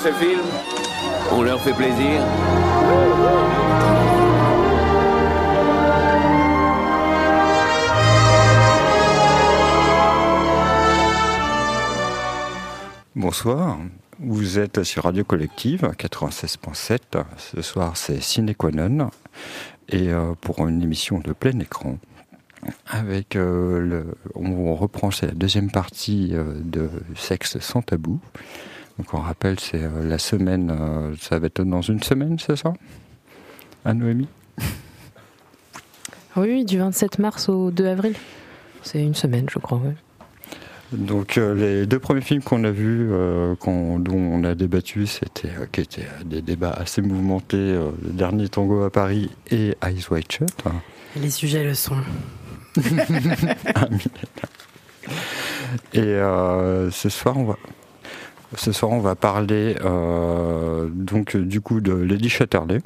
ces films On leur fait plaisir Bonsoir, vous êtes sur Radio Collective 96.7. Ce soir, c'est Ciné Quanon et euh, pour une émission de plein écran. Avec euh, le, on reprend c'est la deuxième partie euh, de Sexe sans tabou. Donc on rappelle c'est la semaine, ça va être dans une semaine, c'est ça, à Noémie? Oui, du 27 mars au 2 avril. C'est une semaine, je crois. Donc les deux premiers films qu'on a vus, dont on a débattu, c'était qui étaient des débats assez mouvementés, le dernier tango à Paris et Eyes Wide Shut. Les sujets le sont. Et euh, ce soir, on va. Ce soir, on va parler euh, donc du coup de Lady Chatterley,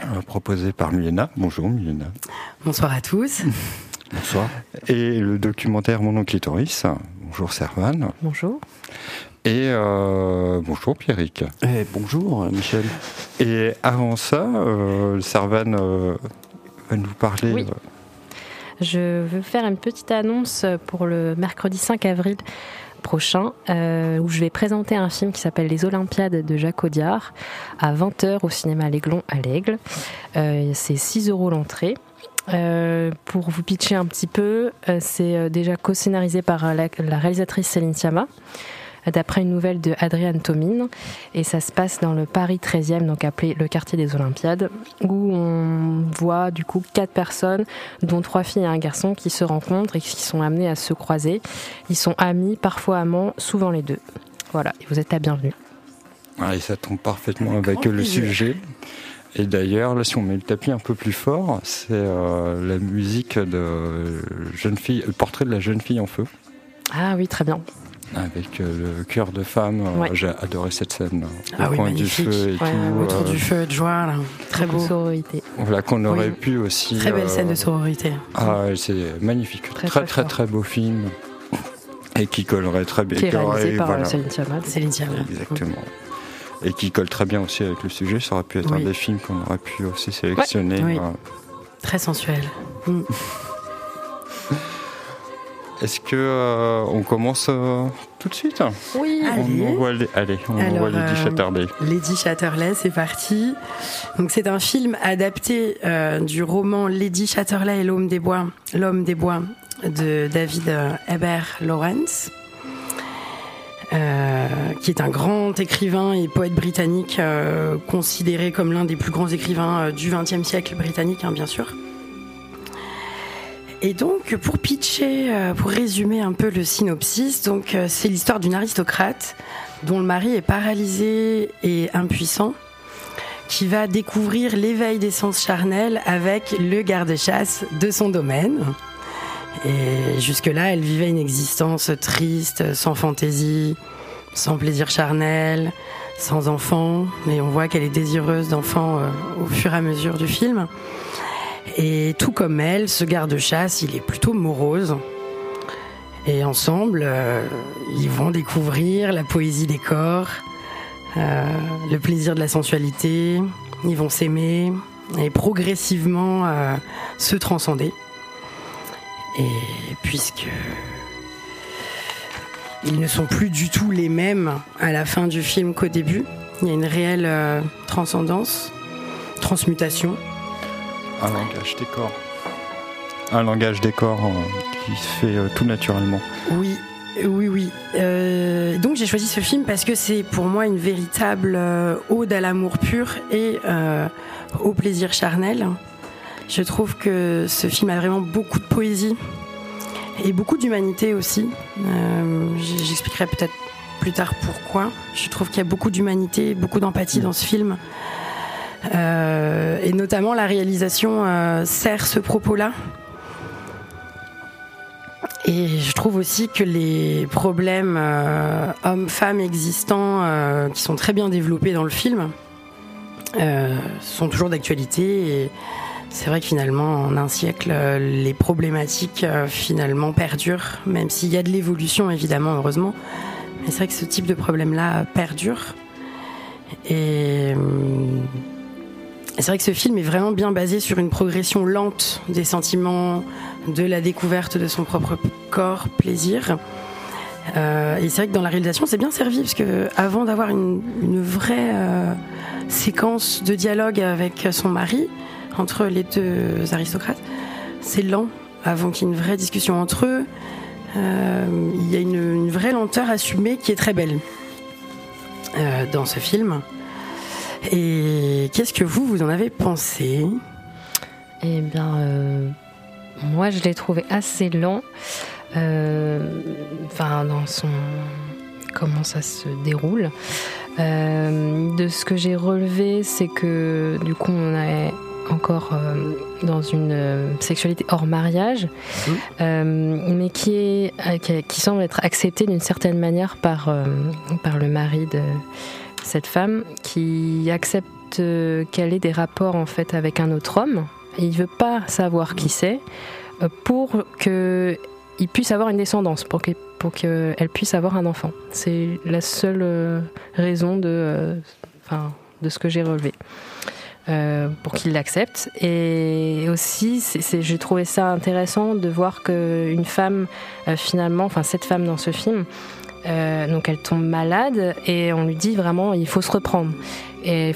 euh, proposé par Milena. Bonjour Milena. Bonsoir à tous. Bonsoir. Et le documentaire Mon oncle clitoris. Bonjour Servan. Bonjour. Et bonjour Pierrick. Eh, bonjour Michel. Et avant ça, Servan va nous parler. Oui. Je veux faire une petite annonce pour le mercredi 5 avril prochain, euh, où je vais présenter un film qui s'appelle Les Olympiades de Jacques Audiard à 20h au cinéma L'Aiglon à l'Aigle. Euh, c'est 6 euros l'entrée. Euh, pour vous pitcher un petit peu, c'est déjà co-scénarisé par la, la réalisatrice Céline Sciamma d'après une nouvelle de Adrienne Tomine. Et ça se passe dans le Paris 13e, donc appelé le quartier des Olympiades, où on voit du coup quatre personnes, dont trois filles et un garçon, qui se rencontrent et qui sont amenés à se croiser. Ils sont amis, parfois amants, souvent les deux. Voilà, et vous êtes la bienvenue. Ah, et ça tombe parfaitement avec, le sujet. Et d'ailleurs, là, si on met le tapis un peu plus fort, c'est euh, la musique de jeune fille, le portrait de la jeune fille en feu. Ah oui, très bien avec euh, le cœur de femme. Euh, j'ai adoré cette scène. Ah oui, du feu et tout. Autour euh, du feu de joie, très beau. Sororité. Voilà qu'on aurait pu aussi. Très belle scène de sororité. Ah, c'est magnifique. Très très, très, très, beau film. Et qui collerait très bien. Qui est réalisé par Céline Céline Exactement. Et qui colle très bien aussi avec le sujet. Ça aurait pu être un des films qu'on aurait pu aussi sélectionner. Très sensuel. Mm. Est-ce que euh, on commence euh, tout de suite? Oui. On envoie, allez, on envoie Lady euh, Chatterley. Lady Chatterley, c'est parti. Donc c'est un film adapté du roman Lady Chatterley et l'homme des bois, l'homme des bois de David Heber Lawrence. qui est un grand écrivain et poète britannique, considéré comme l'un des plus grands écrivains du XXe siècle britannique, hein, bien sûr. Et donc, pour pitcher, euh, pour résumer un peu le synopsis, donc euh, c'est l'histoire d'une aristocrate dont le mari est paralysé et impuissant, qui va découvrir l'éveil des sens charnels avec le garde-chasse de son domaine. Et jusque-là, elle vivait une existence triste, sans fantaisie, sans plaisir charnel, sans enfants. Mais on voit qu'elle est désireuse d'enfants euh, au fur et à mesure du film. Et tout comme elle, ce garde-chasse, il est plutôt morose. Et ensemble, euh, ils vont découvrir la poésie des corps, euh, le plaisir de la sensualité, ils vont s'aimer et progressivement euh, se transcender. Et puisque ils ne sont plus du tout les mêmes à la fin du film qu'au début, il y a une réelle transcendance, transmutation. Un langage des corps. Un langage des corps euh, qui se fait euh, tout naturellement. Oui, oui, oui. Euh, donc j'ai choisi ce film parce que c'est pour moi une véritable ode à l'amour pur et au plaisir charnel. Je trouve que ce film a vraiment beaucoup de poésie et beaucoup d'humanité aussi. J'expliquerai peut-être plus tard pourquoi. Je trouve qu'il y a beaucoup d'humanité, beaucoup d'empathie dans ce film. Euh, et notamment la réalisation euh, sert ce propos-là. Et je trouve aussi que les problèmes euh, hommes-femmes existants, qui sont très bien développés dans le film, sont toujours d'actualité. C'est vrai que finalement, en un siècle, les problématiques finalement perdurent, même s'il y a de l'évolution évidemment, heureusement. Mais c'est vrai que ce type de problème-là perdure. Et c'est vrai que ce film est vraiment bien basé sur une progression lente des sentiments, de la découverte de son propre corps, plaisir. Euh, et c'est vrai que dans la réalisation, c'est bien servi parce que avant d'avoir une, vraie euh, séquence de dialogue avec son mari, entre les deux aristocrates, c'est lent avant qu'il y ait une vraie discussion entre eux. Euh, il y a une, vraie lenteur assumée qui est très belle dans ce film. Et qu'est-ce que vous, vous en avez pensé? Eh bien, euh, moi, je l'ai trouvé assez lent. Euh, enfin, dans son. Comment ça se déroule. Euh, de ce que j'ai relevé, c'est que du coup, on est encore dans une sexualité hors mariage, mmh. mais qui, est, qui, semble être acceptée d'une certaine manière par, par le mari de, cette femme qui accepte euh, qu'elle ait des rapports en fait avec un autre homme. Et il veut pas savoir qui c'est euh, pour que il puisse avoir une descendance, pour qu'elle pour puisse avoir un enfant. C'est la seule euh, raison de, enfin, de ce que j'ai relevé. pour qu'il l'accepte. Et aussi, j'ai trouvé ça intéressant de voir qu'une femme, finalement, enfin cette femme dans ce film, euh, donc elle tombe malade et on lui dit vraiment il faut se reprendre. Et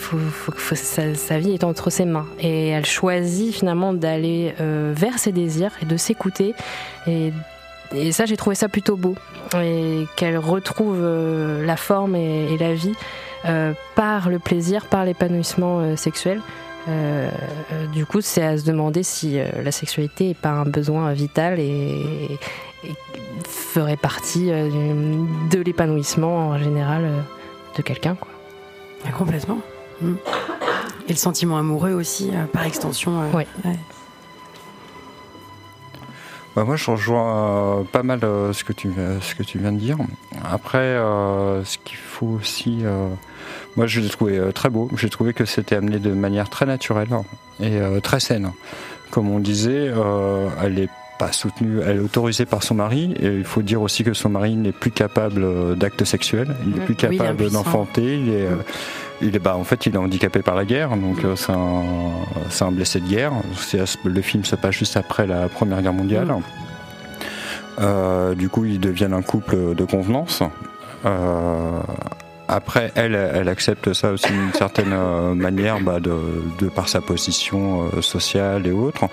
sa, vie est entre ses mains. Et elle choisit finalement d'aller euh, vers ses désirs et de s'écouter. Et, ça, j'ai trouvé ça plutôt beau. Et qu'elle retrouve euh, la forme et, la vie par le plaisir, par l'épanouissement sexuel. Du coup, c'est à se demander si la sexualité n'est pas un besoin vital et, ferait partie euh, de l'épanouissement en général euh, de quelqu'un. Quoi. Ah, complètement. Mm. Et le sentiment amoureux aussi, euh, par extension. oui. Bah, moi, je rejoins pas mal ce, que tu, ce que tu viens de dire. Après, ce qu'il faut aussi. Moi, je l'ai trouvé très beau. J'ai trouvé que c'était amené de manière très naturelle et très saine. Comme on disait, elle est pas soutenue, elle est autorisée par son mari. Et il faut dire aussi que son mari n'est plus capable euh, d'actes sexuels, il n'est plus capable d'enfanter. Il est, euh, il est, bah, en fait, il est handicapé par la guerre, donc euh, c'est un, un, blessé de guerre. Le film se passe juste après la Première Guerre mondiale. du coup, ils deviennent un couple de convenance. Après, elle, elle accepte ça aussi d'une certaine euh, manière, bah, de, de, par sa position euh, sociale et autres.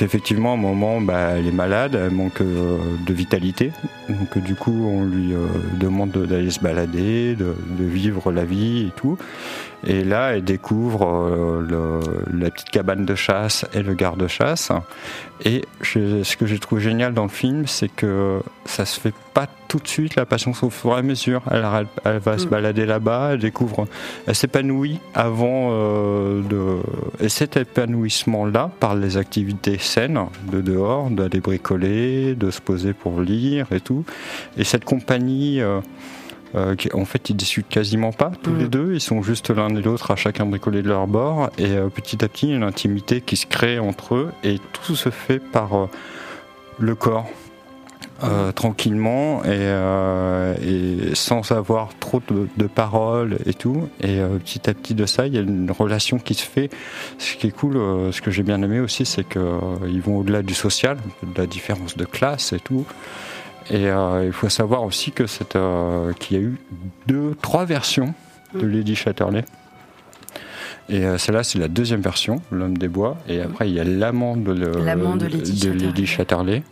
Effectivement, à un moment, bah, elle est malade, elle manque euh, de vitalité. Donc, du coup, on lui demande d'aller se balader, de, de, vivre la vie et tout. Et là, elle découvre le, la petite cabane de chasse et le garde-chasse. Et ce que j'ai trouvé génial dans le film, c'est que ça se fait pas tout de suite la passion au fur et à mesure. Elle, elle, va se mm. balader là-bas, elle découvre, elle s'épanouit avant euh, de. Et cet épanouissement-là, par les activités saines de dehors, d'aller bricoler, de se poser pour lire et tout, et cette compagnie. Euh, euh, en fait, ils discutent quasiment pas tous les mm. deux. Ils sont juste l'un et l'autre à chacun bricoler de leur bord. Et euh, petit à petit, il y a une intimité qui se crée entre eux. Et tout se fait par le corps. Mm. tranquillement et, sans avoir trop de, paroles et tout. Et petit à petit de ça, il y a une relation qui se fait. Ce qui est cool, ce que j'ai bien aimé aussi, c'est qu'ils vont au-delà du social, de la différence de classe et tout. Et euh, il faut savoir aussi que euh, qu'il y a eu deux, trois versions de mm. Lady Chatterley. Et euh, celle-là, c'est la deuxième version, L'homme des bois. Et après, il y a l'amant de, de, Lady, Chatterley,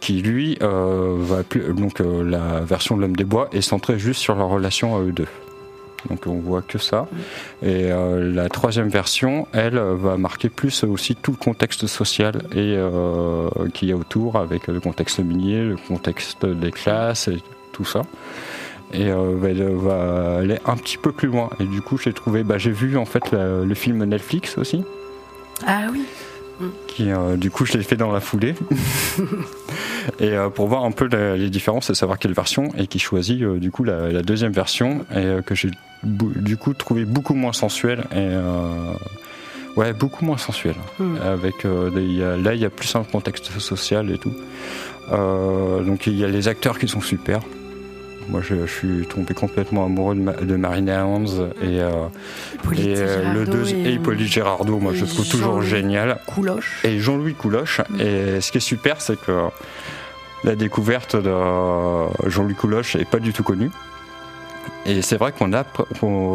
qui lui va plus, donc la version de l'homme des bois est centrée juste sur leur relation à eux deux. Donc on voit que ça. Et euh, la troisième version, elle, va marquer plus aussi tout le contexte social et euh, qu'il y a autour, avec le contexte minier, le contexte des classes et tout ça. Et euh, elle va aller un petit peu plus loin. Et du coup, j'ai trouvé, bah, j'ai vu en fait le film Netflix aussi. Ah oui. Qui, du coup, je l'ai fait dans la foulée. et pour voir un peu les différences et savoir quelle version, et qui choisit du coup la, la, deuxième version, et que j'ai du coup trouvé beaucoup moins sensuel et euh, ouais beaucoup moins sensuel. Hmm. avec euh, là il y a plus un contexte social et tout. Euh, donc il y a les acteurs qui sont super Moi, je, suis tombé complètement amoureux de, de Marina Hans et, euh, et le et, Hippolyte Gérardot. Moi, je trouve toujours génial. Couloche. Et Jean-Louis Couloche. Et ce qui est super, c'est que la découverte de Jean-Louis Couloche est pas du tout connue. Et c'est vrai qu'on a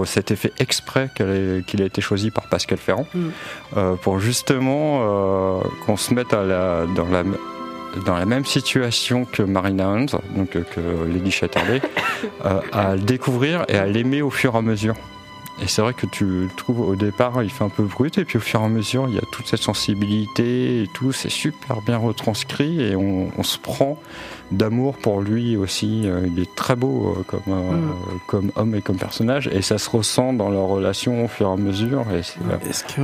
cet effet exprès qu'il a été choisi par Pascal Ferrand mm. euh, pour justement euh, qu'on se mette à la, dans, la, dans la même situation que Marina Hans, donc euh, que Lady Chatterley, à le découvrir et à l'aimer au fur et à mesure. Et c'est vrai que tu trouves au départ, il fait un peu brut, et puis au fur et à mesure, il y a toute cette sensibilité et tout, c'est super bien retranscrit, et on, se prend d'amour pour lui aussi. Euh, il est très beau euh, comme, euh, mm. comme homme et comme personnage, et ça se ressent dans leur relation au fur et à mesure. Est-ce que,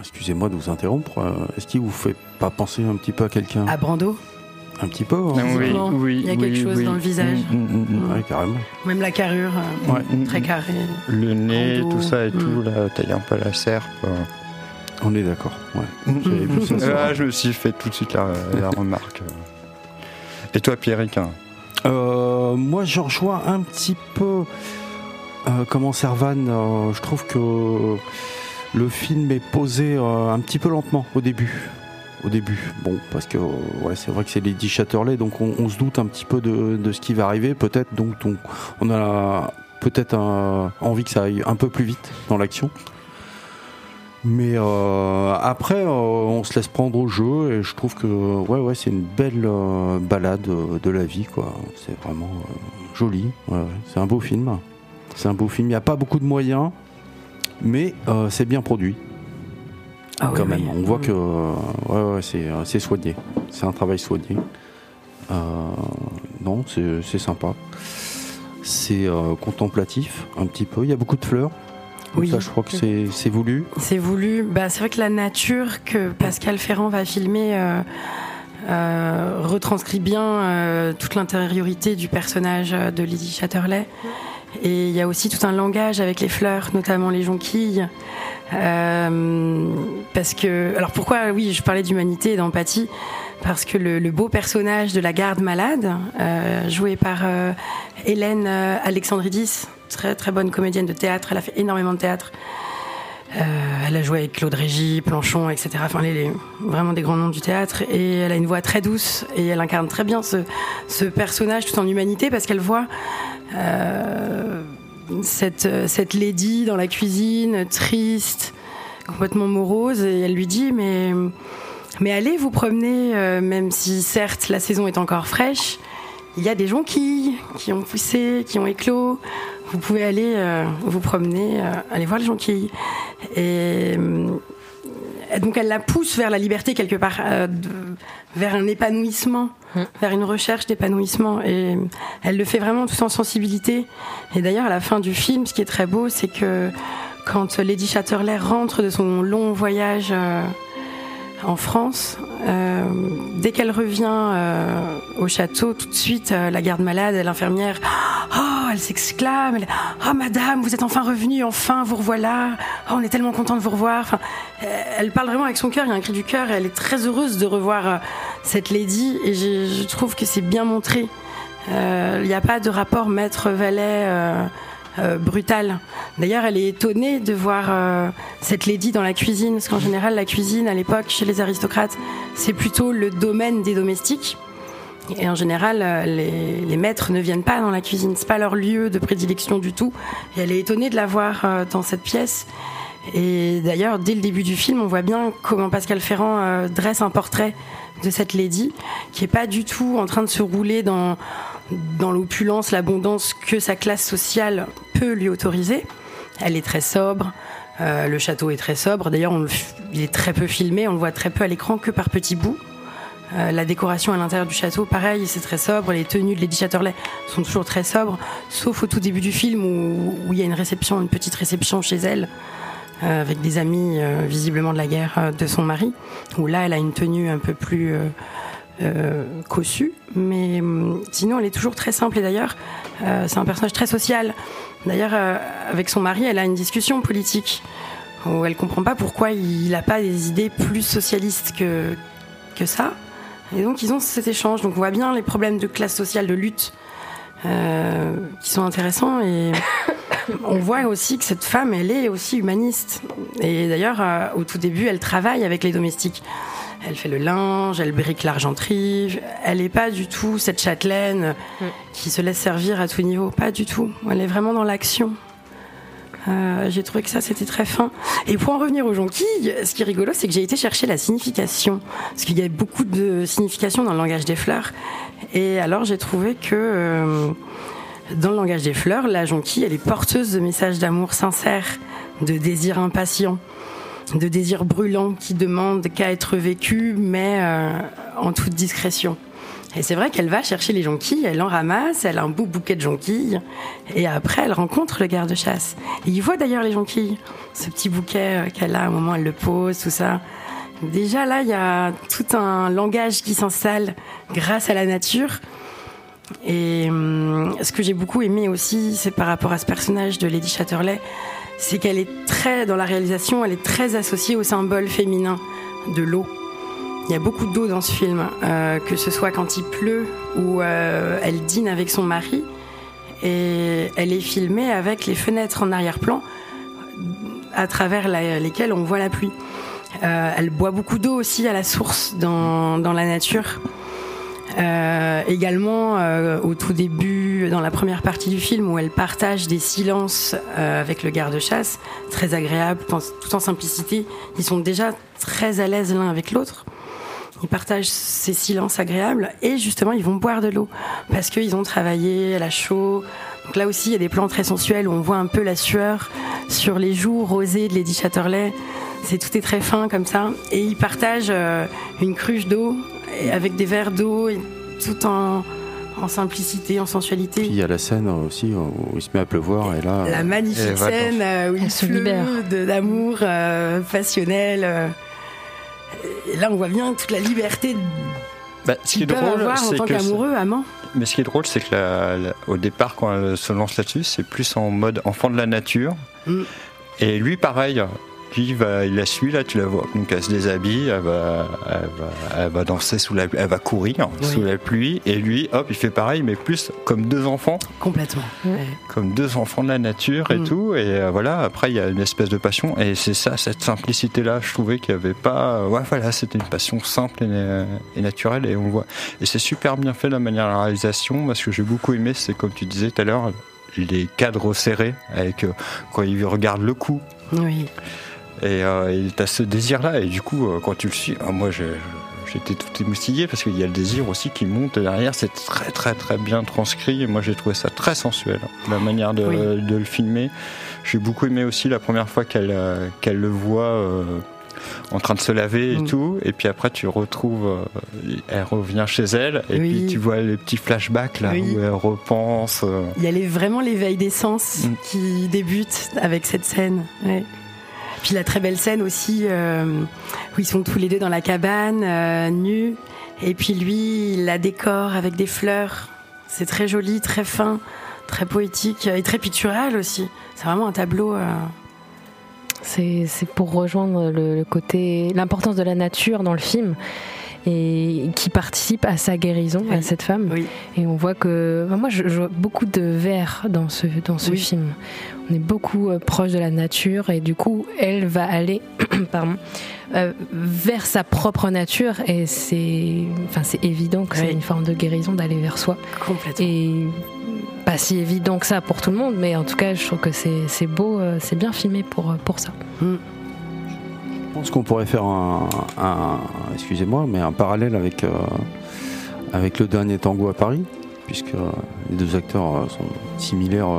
excusez-moi de vous interrompre, est-ce qu'il vous fait pas penser un petit peu à quelqu'un? À Brando? Un petit peu. Hein. Oui, oui, il y a quelque chose dans le visage. Mm, mm, mm, oui, carrément. Même la carrure, euh, très carrée. Le nez, tout ça et tout, là, taille un peu la serpe. Euh. On est d'accord, ouais. Ah, je me suis fait tout de suite la, remarque. Et toi, Pierrick hein euh, Moi, je rejoins un petit peu comment Servan. je trouve que le film est posé un petit peu lentement au début au début. Bon, parce que ouais, c'est vrai que c'est Lady Chatterley, donc on, se doute un petit peu de, ce qui va arriver. Peut-être donc on, a peut-être envie que ça aille un peu plus vite dans l'action. Mais euh, après, euh, on se laisse prendre au jeu et je trouve que ouais, ouais, c'est une belle euh, balade de la vie, quoi. C'est vraiment joli. c'est un beau film. C'est un beau film. Il n'y a pas beaucoup de moyens, mais c'est bien produit. Ah quand même. On voit que ouais, ouais, c'est soigné. C'est un travail soigné. Euh, non, c'est sympa. C'est euh, contemplatif, un petit peu. Il y a beaucoup de fleurs. Oui. Ça, je crois que c'est voulu. C'est voulu. Bah, c'est vrai que la nature que Pascal Ferrand va filmer euh, retranscrit bien toute l'intériorité du personnage de Lydie Chatterley. Et il y a aussi tout un langage avec les fleurs, notamment les jonquilles. Euh, parce que, alors pourquoi, oui, je parlais d'humanité et d'empathie, parce que le, beau personnage de la garde malade, euh, joué par euh, Hélène Alexandridis, très très bonne comédienne de théâtre, elle a fait énormément de théâtre. elle a joué avec Claude Régis, Planchon, etc. Enfin, elle est vraiment des grands noms du théâtre. Et elle a une voix très douce et elle incarne très bien ce, ce personnage tout en humanité parce qu'elle voit cette, cette lady dans la cuisine, triste, complètement morose, et elle lui dit mais, mais allez vous promener, euh, même si certes la saison est encore fraîche, il y a des jonquilles qui ont poussé, qui ont éclos. Vous pouvez aller euh, vous promener, euh, aller voir les jonquilles. Et donc elle la pousse vers la liberté quelque part, euh, vers un épanouissement, mm. vers une recherche d'épanouissement. Et elle le fait vraiment tout en sensibilité. Et d'ailleurs, à la fin du film, ce qui est très beau, c'est que quand Lady Chatterley rentre de son long voyage euh, en France, euh, dès qu'elle revient au château, tout de suite, la garde malade, l'infirmière, oh, elle s'exclame, oh madame, vous êtes enfin revenue, enfin vous revoilà, oh, on est tellement content de vous revoir. Elle parle vraiment avec son cœur, il y a un cri du cœur, elle est très heureuse de revoir euh, cette lady, et je, trouve que c'est bien montré. Euh, il n'y a pas de rapport maître-valet euh, brutal. D'ailleurs, elle est étonnée de voir cette lady dans la cuisine, parce qu'en général, la cuisine, à l'époque, chez les aristocrates, c'est plutôt le domaine des domestiques. Et en général, les, les, maîtres ne viennent pas dans la cuisine, c'est pas leur lieu de prédilection du tout. Et elle est étonnée de la voir dans cette pièce. Et d'ailleurs, dès le début du film, on voit bien comment Pascal Ferrand euh, dresse un portrait de cette lady qui est pas du tout en train de se rouler dans l'opulence, l'abondance que sa classe sociale peut lui autoriser. Elle est très sobre. Euh, le château est très sobre. D'ailleurs, il est très peu filmé. On le voit très peu à l'écran, que par petits bouts. Euh, la décoration à l'intérieur du château, pareil, c'est très sobre. Les tenues de Lady Chatterley sont toujours très sobres, sauf au tout début du film où, il y a une réception, une petite réception chez elle. Euh, avec des amis visiblement de la guerre de son mari, où là elle a une tenue un peu plus cossue, mais hum, sinon elle est toujours très simple et d'ailleurs c'est un personnage très social. D'ailleurs avec son mari elle a une discussion politique où elle comprend pas pourquoi il n'a pas des idées plus socialistes que, que ça. Et donc ils ont cet échange, donc on voit bien les problèmes de classe sociale, de lutte qui sont intéressants et on voit aussi que cette femme, elle est aussi humaniste. Et d'ailleurs, au tout début, elle travaille avec les domestiques. Elle fait le linge, elle brique l'argenterie. Elle n'est pas du tout cette châtelaine mm. qui se laisse servir à tout niveau. Pas du tout. Elle est vraiment dans l'action. Euh, j'ai trouvé que ça c'était très fin. Et pour en revenir aux jonquilles, ce qui est rigolo, c'est que j'ai été chercher la signification, parce qu'il y a beaucoup de signification dans le langage des fleurs. Et alors j'ai trouvé que euh, dans le langage des fleurs, la jonquille, elle est porteuse de messages d'amour sincère, de désir impatient de désirs brûlants qui demandent qu'à être vécu, mais euh, en toute discrétion. Et c'est vrai qu'elle va chercher les jonquilles, elle en ramasse, elle a un beau bouquet de jonquilles, et après elle rencontre le garde-chasse. il voit d'ailleurs les jonquilles, ce petit bouquet euh, qu'elle a au moment où elle le pose, tout ça. Déjà là, il y a tout un langage qui s'installe grâce à la nature. Et hum, ce que j'ai beaucoup aimé aussi, c'est par rapport à ce personnage de Lady Chatterley, c'est qu'elle est très, dans la réalisation, elle est très associée au symbole féminin de l'eau. Il y a beaucoup d'eau dans ce film, euh, que ce soit quand il pleut ou euh, elle dîne avec son mari. Et elle est filmée avec les fenêtres en arrière-plan à travers lesquelles on voit la pluie. Euh, elle boit beaucoup d'eau aussi à la source dans, dans la nature. Euh, également, euh, au tout début, dans la première partie du film, où elle partage des silences euh, avec le garde-chasse, très agréable, tout en, simplicité. Ils sont déjà très à l'aise l'un avec l'autre. Ils partagent ces silences agréables et justement, ils vont boire de l'eau parce qu'ils ont travaillé à la chaud. Donc là aussi, il y a des plans très sensuels où on voit un peu la sueur sur les joues rosées de Lady Chatterley. C'est tout est très fin comme ça. Et ils partagent une cruche d'eau avec des verres d'eau, tout en, simplicité, en sensualité. Puis il y a la scène aussi où il se met à pleuvoir et là. La magnifique scène euh, où il se pleut d'amour euh, passionnel. Euh. et là, on voit bien toute la liberté bah, ce qui est drôle, avoir en tant qu'amoureux, amant. Mais ce qui est drôle, c'est que au départ, quand elle se lance là-dessus, c'est plus en mode enfant de la nature. Mm. Et lui, pareil, il la suit, là, tu la vois. Donc elle se déshabille, elle va, elle va, danser sous la elle va courir sous la pluie, et lui, hop, il fait pareil, mais plus comme deux enfants. Complètement. Comme deux enfants de la nature et mm. tout. Et euh, voilà, après, il y a une espèce de passion, et c'est ça, cette simplicité-là, je trouvais qu'il n'y avait pas. Ouais, voilà, c'était une passion simple et, naturelle, et on voit. Et c'est super bien fait la manière de la réalisation, parce que j'ai beaucoup aimé, c'est comme tu disais tout à l'heure, les cadres serrés, avec euh, quand il regarde le coup. Oui. Et euh, tu as ce désir-là, et du coup, euh, quand tu le suis, ah, moi j'étais tout émoustillé parce qu'il y a le désir aussi qui monte derrière, c'est très très très bien transcrit, et moi j'ai trouvé ça très sensuel, la manière de, le filmer. J'ai beaucoup aimé aussi la première fois qu'elle euh, qu'elle le voit. Euh, en train de se laver et mm. tout, et puis après tu retrouves, elle revient chez elle, et puis tu vois les petits flashbacks là où elle repense. Il y a vraiment l'éveil des sens mm. qui débute avec cette scène. Ouais. Puis la très belle scène aussi euh, où ils sont tous les deux dans la cabane, euh, nus. Et puis lui, il la décore avec des fleurs. C'est très joli, très fin, très poétique et très pictural aussi. C'est vraiment un tableau. Euh, c'est pour rejoindre le, côté, l'importance de la nature dans le film et qui participe à sa guérison, à cette femme. Et on voit que. moi, je, vois beaucoup de verre dans ce, dans ce film on est beaucoup euh, proche de la nature et du coup, elle va aller pardon, euh, vers sa propre nature et c'est enfin, c'est évident que c'est une forme de guérison d'aller vers soi. Complètement. Et pas si évident que ça pour tout le monde, mais en tout cas, je trouve que c'est beau, euh, c'est bien filmé pour, pour ça. Mm. Je pense qu'on pourrait faire un, excusez-moi, mais un parallèle avec, avec le dernier tango à Paris, puisque les deux acteurs sont similaires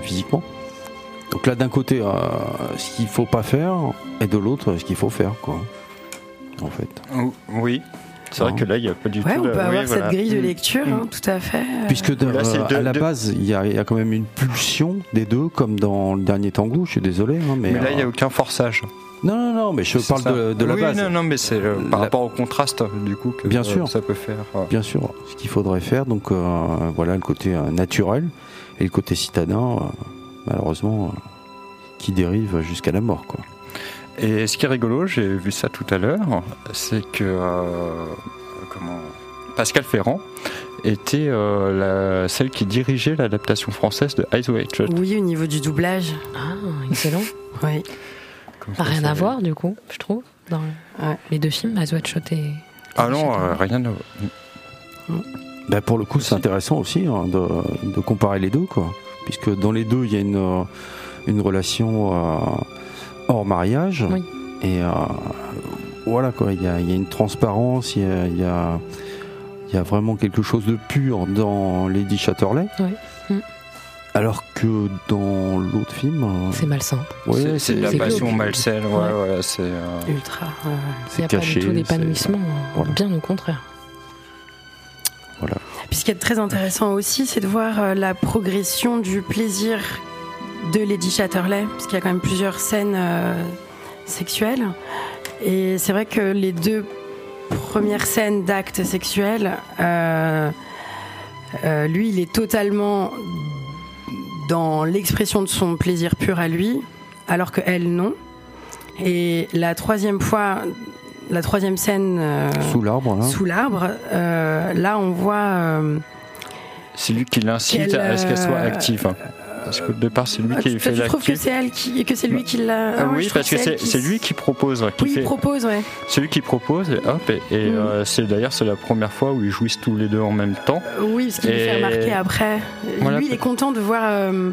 physiquement. Donc là, d'un côté, euh, ce qu'il faut pas faire, et de l'autre, ce qu'il faut faire, quoi. En fait. Oui. C'est vrai que là, il n'y a pas du tout. On peut avoir cette grille de lecture, hein, mm. tout à fait. Puisque à la base, il y, a quand même une pulsion des deux, comme dans le dernier tango. Je suis désolé, hein, mais, là, il n'y a euh, aucun forçage. Non, non, non, mais je parle de, la base. Non, non, mais c'est euh, par rapport au contraste, du coup, que bien sûr, ça peut faire. Bien sûr, ce qu'il faudrait faire, donc voilà, le côté naturel et le côté citadin malheureusement, euh, qui dérive jusqu'à la mort. Quoi. Et ce qui est rigolo, j'ai vu ça tout à l'heure, c'est que. Euh, comment Pascal Ferrand était la, celle qui dirigeait l'adaptation française de Eyes Wide Shut. Oui, au niveau du doublage. Ah, excellent. oui. Rien à voir, du coup, je trouve, dans les deux films, Wide Shut et. Ah non, rien à voir. Ben pour le coup, c'est intéressant aussi hein, de, de, comparer les deux, quoi. Puisque dans les deux, il y a une, une relation hors mariage. Oui. Et euh, voilà, quoi. Il y a, y a, une transparence, il y a, y a, y a vraiment quelque chose de pur dans Lady Chatterley. Oui. Alors que dans l'autre film. Euh, c'est malsain. Ouais, c'est de la passion malsaine, ouais, ouais. ouais c'est. Euh... Ultra. c'est caché. A pas du tout d'épanouissement, voilà. bien au contraire. Voilà. Puis ce qui est très intéressant aussi, c'est de voir euh, la progression du plaisir de Lady Chatterley, parce qu'il y a quand même plusieurs scènes euh, sexuelles. Et c'est vrai que les deux premières scènes d'actes sexuels, euh, euh, lui, il est totalement dans l'expression de son plaisir pur à lui, alors que elle, non. Et la troisième fois, la troisième scène euh, sous l'arbre, sous l'arbre, euh, là, on voit. Euh, c'est lui qui l'incite à ce qu'elle soit active. Parce qu'au départ, c'est lui ah, qui fait la. Je trouve que c'est elle qui, que c'est lui qui l'a. Ah, oui, parce que c'est lui qui propose. Qui oui, il propose, ouais. C'est lui qui propose, et hop, et, et mm. euh, c'est d'ailleurs c'est la première fois où ils jouissent tous les deux en même temps. oui, parce qu'il et... lui fait remarquer après. Voilà. Lui, il est content de voir. Euh,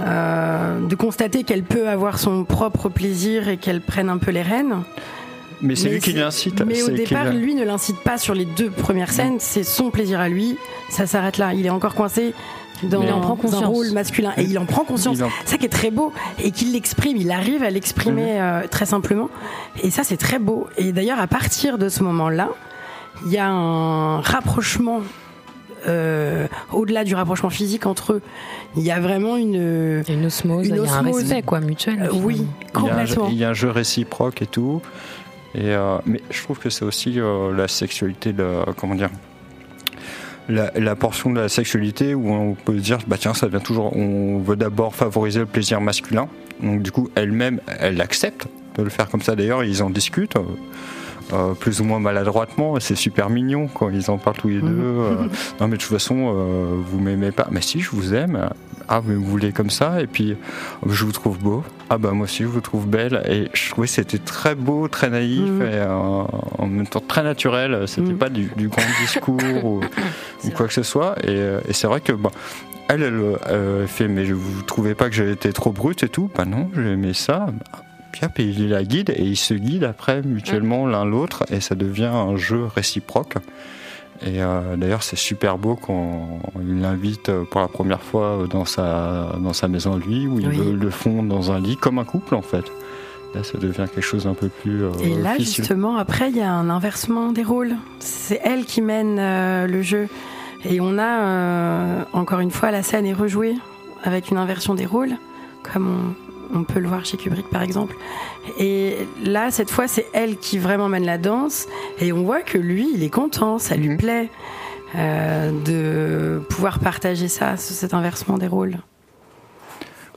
euh, de constater qu'elle peut avoir son propre plaisir et qu'elle prenne un peu les rênes. Mais c'est lui qui l'incite. Mais au départ, lui ne l'incite pas sur les deux premières scènes, c'est son plaisir à lui, ça s'arrête là. Il est encore coincé dans il en prend conscience. un rôle masculin et il en prend conscience. En... Ça qui est très beau et qu'il l'exprime, il arrive à l'exprimer mmh. euh, très simplement et ça c'est très beau. Et d'ailleurs à partir de ce moment-là, il y a un rapprochement euh, au-delà du rapprochement physique entre eux, il y a vraiment une une osmose, une osmose. il y a un respect quoi mutuel. Euh, oui, complètement. Il y, a un, il y, a un jeu réciproque et tout. Et euh, mais je trouve que c'est aussi euh, la sexualité de comment dire la, la, portion de la sexualité où on peut dire bah tiens ça vient toujours on veut d'abord favoriser le plaisir masculin. Donc du coup elle-même elle accepte de le faire comme ça. D'ailleurs ils en discutent euh, plus ou moins maladroitement. C'est super mignon quand ils en parlent tous les deux euh, non mais de toute façon euh, vous m'aimez pas. Mais si je vous aime ah mais vous voulez comme ça et puis je vous trouve beau ah bah moi aussi je vous trouve belle et je trouvais c'était très beau très naïf mmh. et en même temps très naturel c'était mmh. pas du, du, grand discours ou, ou quoi que ce soit et, et c'est vrai que bah, elle, elle, elle, fait mais vous trouvez pas que été trop brute et tout bah non j'ai aimé ça puis hop, il la guide et ils se guident après mutuellement l'un l'autre et ça devient un jeu réciproque. Et euh, d'ailleurs, c'est super beau quand il l'invite pour la première fois dans sa, dans sa maison lui, où ils oui. le font dans un lit comme un couple en fait. Là, ça devient quelque chose d'un peu plus. Euh, et là, justement, après, il y a un inversement des rôles. C'est elle qui mène euh, le jeu. Et on a, euh, encore une fois, la scène est rejouée avec une inversion des rôles, comme on, on peut le voir chez Kubrick par exemple. Et là, cette fois, c'est elle qui vraiment mène la danse. Et on voit que lui, il est content, ça lui mmh. plaît euh, de pouvoir partager ça, cet inversement des rôles.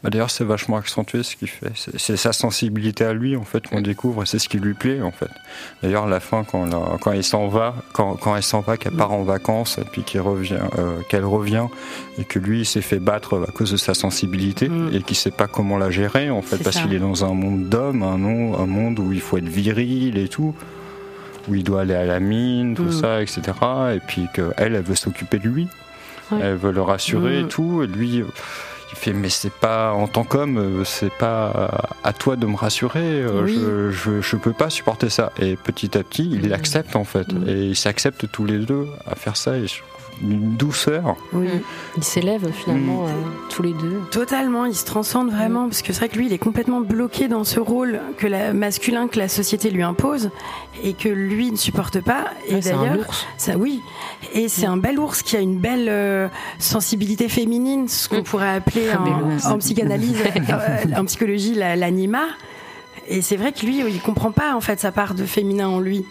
Bah D'ailleurs, c'est vachement accentué ce qu'il fait. C'est sa sensibilité à lui, en fait, qu'on découvre, et c'est ce qui lui plaît, en fait. D'ailleurs, à la fin, quand, la, quand il s'en va, quand, quand elle s'en va, qu'elle part en vacances, et puis qu'elle revient, euh, qu'elle revient, et que lui, il s'est fait battre à cause de sa sensibilité, mm. et qu'il sait pas comment la gérer, en fait, parce qu'il est dans un monde d'hommes, un, un monde où il faut être viril et tout où il doit aller à la mine, tout mmh. ça, etc. Et puis qu'elle, elle veut s'occuper de lui. Ouais. Elle veut le rassurer mmh. et tout. Et lui, il fait mais c'est pas en tant qu'homme c'est pas à toi de me rassurer oui. je, je, je peux pas supporter ça et petit à petit il l'accepte en fait mmh. et ils s'acceptent tous les deux à faire ça et je une douceur. Oui, ils s'élèvent finalement mmh. euh, tous les deux. Totalement, ils se transcendent vraiment, mmh. parce que c'est vrai que lui, il est complètement bloqué dans ce rôle que la, masculin que la société lui impose et que lui ne supporte pas. Et ouais, d'ailleurs, ça, oui, et c'est mmh. un bel ours qui a une belle euh, sensibilité féminine, ce qu'on pourrait appeler en, en, psychanalyse, euh, en psychologie, l'anima. Et c'est vrai que lui, il comprend pas en fait sa part de féminin en lui.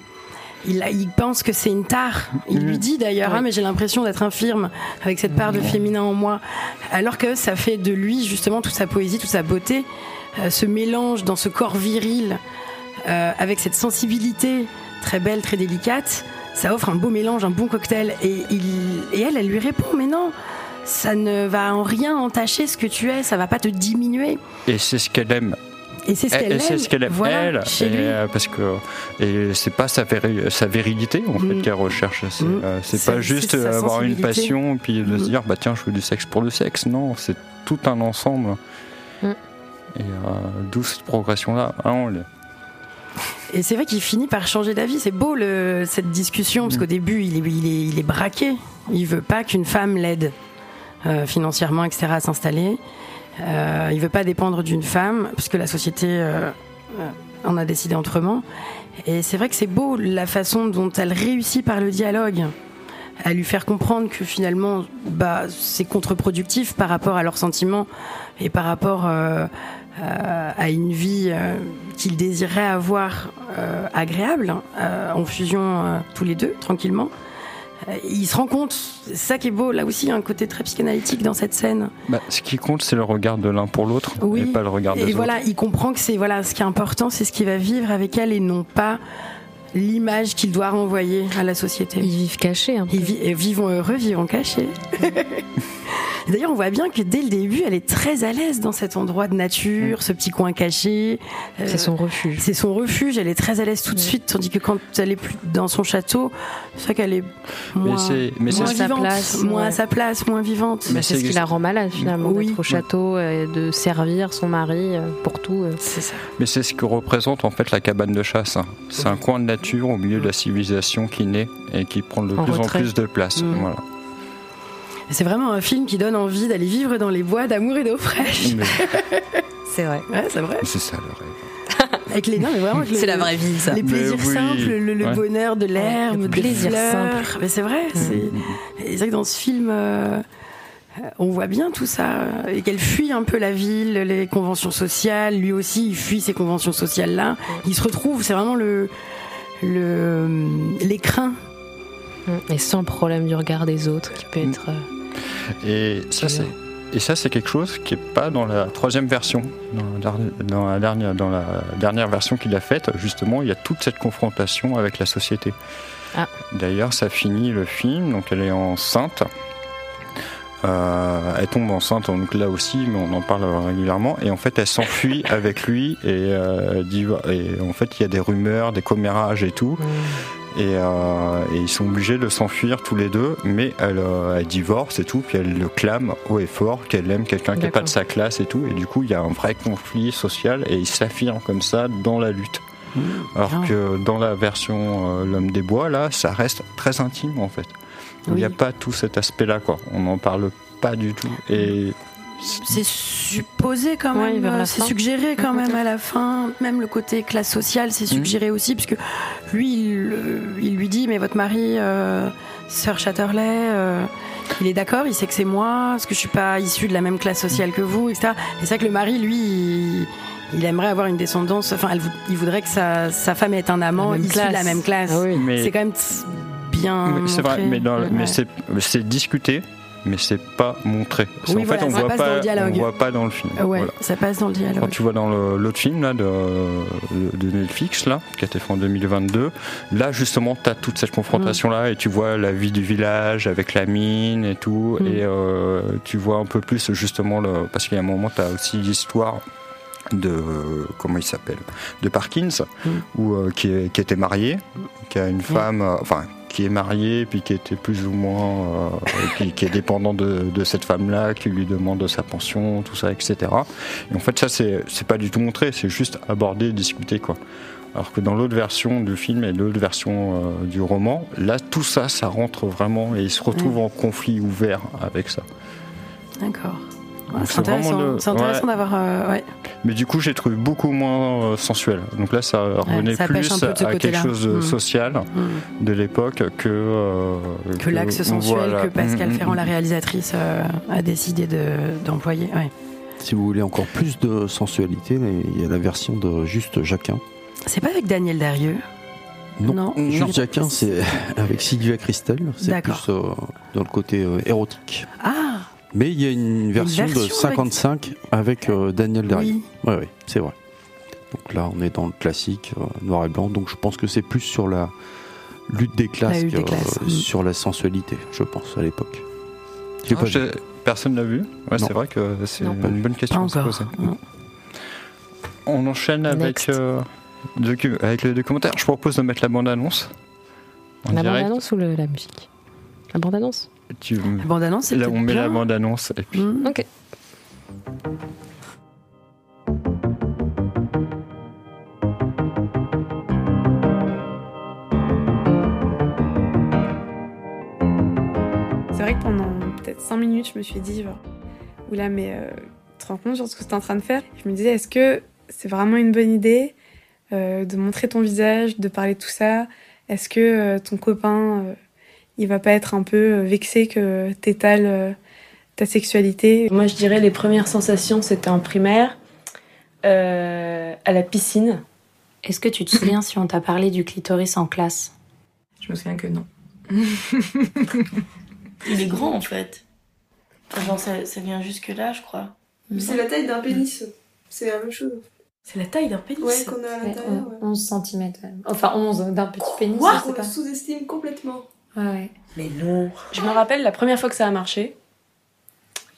Il, il, pense que c'est une tare. Il lui dit d'ailleurs, oui. ah, mais j'ai l'impression d'être infirme avec cette part de féminin en moi. Alors que ça fait de lui justement toute sa poésie, toute sa beauté, euh, ce mélange dans ce corps viril, euh, avec cette sensibilité très belle, très délicate, ça offre un beau mélange, un bon cocktail. Et, il, et elle, elle lui répond, mais non, ça ne va en rien entacher ce que tu es, ça va pas te diminuer. Et c'est ce qu'elle aime. Et c'est ce qu'elle Et aime, c'est ce qu'elle aime voilà, elle, chez et, lui. euh, parce que et c'est pas sa, véri- sa virilité en fait Mm. qu'elle recherche. C'est Mm. euh, C'est- pas juste avoir une passion et puis de se Mm. dire bah tiens je veux du sexe pour le sexe. Non, c'est tout un ensemble. Mm. Et euh, d'où cette progression là. Et c'est vrai qu'il finit par changer d'avis. C'est beau le, cette discussion, parce qu'au début, il est, il, est, il est braqué. Il veut pas qu'une femme l'aide euh, financièrement, etc., à s'installer. Euh, il veut pas dépendre d'une femme, parce que la société euh, euh, en a décidé autrement. Et c'est vrai que c'est beau la façon dont elle réussit par le dialogue à lui faire comprendre que finalement, bah, c'est contre-productif par rapport à leurs sentiments et par rapport à une vie euh, qu'il désirait avoir agréable, euh, en fusion tous les deux, tranquillement. Euh, il se rend compte, c'est ça qui est beau, là aussi, il y a un côté très psychanalytique dans cette scène. Bah, ce qui compte c'est le regard de l'un pour l'autre Oui. et pas le regard des Et autres. voilà, il comprend que c'est voilà, ce qui est important, c'est ce qu'il va vivre avec elle et non pas l'image qu'il doit renvoyer à la société. Ils vivent cachés. Un peu. Ils vi- et vivons heureux, vivons cachés. D'ailleurs, on voit bien que dès le début, elle est très à l'aise dans cet endroit de nature, ce petit coin caché. Euh, C'est son refuge. c'est son refuge, elle est très à l'aise tout de Oui. suite, tandis que quand elle est plus dans son château, c'est vrai qu'elle est moins, c'est- mais moins c'est- Sa vivante, place, moins ouais. à sa place, moins vivante. Mais C'est ce qui la rend malade finalement, Oui. d'être au château, et de servir son mari euh, pour tout. euh. C'est ça. Mais c'est ce que représente en fait la cabane de chasse. hein. C'est un coin de nature au milieu de la civilisation qui naît et qui prend de En plus retrait. en plus de place. Mm. Voilà. C'est vraiment un film qui donne envie d'aller vivre dans les bois d'amour et d'eau fraîche. Mais C'est vrai. Ouais, c'est vrai. c'est ça le rêve. Avec les, non, mais vraiment, C'est la vraie vie, ça. Les plaisirs oui. simples, le, le Ouais. bonheur de l'herbe, le des plaisir fleurs. simple. Mais c'est vrai, c'est c'est vrai que dans ce film, euh, on voit bien tout ça euh, et qu'elle fuit un peu la ville, les conventions sociales. Lui aussi, il fuit ces conventions sociales là. Il se retrouve, c'est vraiment le l'écrin. Et sans problème du regard des autres, qui peut être. euh, Et ça, C'est et ça, c'est quelque chose qui est pas dans la troisième version. Dans la, der- dans la dernière, dans la dernière version qu'il a faite, justement, il y a toute cette confrontation avec la société. Ah. D'ailleurs, ça finit le film, donc elle est enceinte. Euh, elle tombe enceinte, donc là aussi, mais on en parle régulièrement. Et en fait, elle s'enfuit avec lui. Et, euh, et en fait, il y a des rumeurs, des commérages et tout. Et, euh, et ils sont obligés de s'enfuir tous les deux, mais elle, euh, elle divorce et tout, puis elle le clame haut et fort qu'elle aime quelqu'un qui n'est pas de sa classe et tout, et du coup il y a un vrai conflit social et il s'affirme comme ça dans la lutte. Alors bien. que dans la version L'homme des bois, là, ça reste très intime en fait. Il n'y a pas tout cet aspect-là, quoi. On n'en parle pas du tout. Et C'est supposé quand même, euh, c'est suggéré quand même à la fin, même le côté classe sociale, c'est suggéré aussi, parce que lui, il, euh, il lui dit, mais votre mari, euh, Sir Chatterley, euh, il est d'accord, il sait que c'est moi, parce que je suis pas issu de la même classe sociale que vous, etc. Et c'est vrai que le mari, lui, il, il aimerait avoir une descendance, enfin, elle il voudrait que sa, sa femme ait un amant issu de la même classe. Ah oui. mais C'est quand même bien. C'est vrai, mais, c'est discuté, mais c'est pas montré. Oui, fait, voilà, on ça voit passe dans le pas, on voit pas dans le film. Ouais, Voilà. ça passe dans le Quand dialogue. tu vois dans l'autre film là, de, de Netflix, là, qui a été fait en 2022, là justement tu as toute cette confrontation là et tu vois la vie du village avec la mine et tout, Mm. et euh, tu vois un peu plus justement, le, parce qu'il y a un moment tu as aussi l'histoire de comment il s'appelle de Parkins Mm. où, euh, qui, est- qui était marié qui a une femme euh, enfin qui est marié puis qui était plus ou moins euh, qui est dépendant de, de cette femme là qui lui demande sa pension tout ça etc et en fait ça c'est c'est pas du tout montré c'est juste abordé discuté quoi. Alors que dans l'autre version du film et l'autre version euh, du roman là tout ça ça rentre vraiment et il se retrouve en conflit ouvert avec ça. D'accord. Ouais, c'est intéressant, le- c'est intéressant ouais. d'avoir. euh, ouais. Mais du coup, j'ai trouvé beaucoup moins euh, sensuel. Donc là, ça revenait ça pêche plus peu à quelque chose de Mm. social Mm. de l'époque que euh, Que l'axe sensuel voilà. que Pascal Mm, Ferrand, la réalisatrice, euh, a décidé de- d'employer. ouais. Si vous voulez encore plus de sensualité, il y a la version de Juste Jacquin. C'est pas avec Daniel Darieux? Non, Non. Juste. Jacquin, c'est avec Sylvia Christel. C'est plus euh, dans le côté euh, érotique. Ah Mais il y a une version, version de 55 avec, euh, Daniel Darieux. oui. Oui, c'est vrai. Donc là, on est dans le classique, euh, noir et blanc. Donc je pense que c'est plus sur la, lutte des classes, La lutte des euh, classes, mm. sur la sensualité, je pense, à l'époque. Ah. Personne l'a vu Ouais, c'est vrai que c'est une bonne question à se poser. On enchaîne avec, Next. euh, avec le documentaire. Je propose de mettre la bande-annonce. La bande-annonce ou le- la musique? La bande-annonce? Tu- La bande-annonce, c'est Là, on met bien. la bande-annonce et puis Mm. Ok. C'est vrai que pendant peut-être 5 minutes, je me suis dit, genre, oula, mais euh, tu te rends compte sur ce que tu es en train de faire? Je me disais, est-ce que c'est vraiment une bonne idée euh, de montrer ton visage, de parler de tout ça? Est-ce que euh, ton copain, euh, il va pas être un peu euh, vexé que t'étales euh, ta sexualité Moi, je dirais les premières sensations, c'était en primaire, euh, à la piscine. Est-ce que tu te souviens si on t'a parlé du clitoris en classe? Je me souviens que non. Il est grand en fait. Enfin, genre, ça, ça vient jusque là, je crois. C'est la taille d'un pénis. C'est la même chose. C'est la taille d'un pénis? qu'on a à Ouais, on- 11 cm. Enfin, 11 d'un petit pénis, Quoi je sais pas. sous-estime complètement. Ouais. Mais non. Je me rappelle la première fois que ça a marché.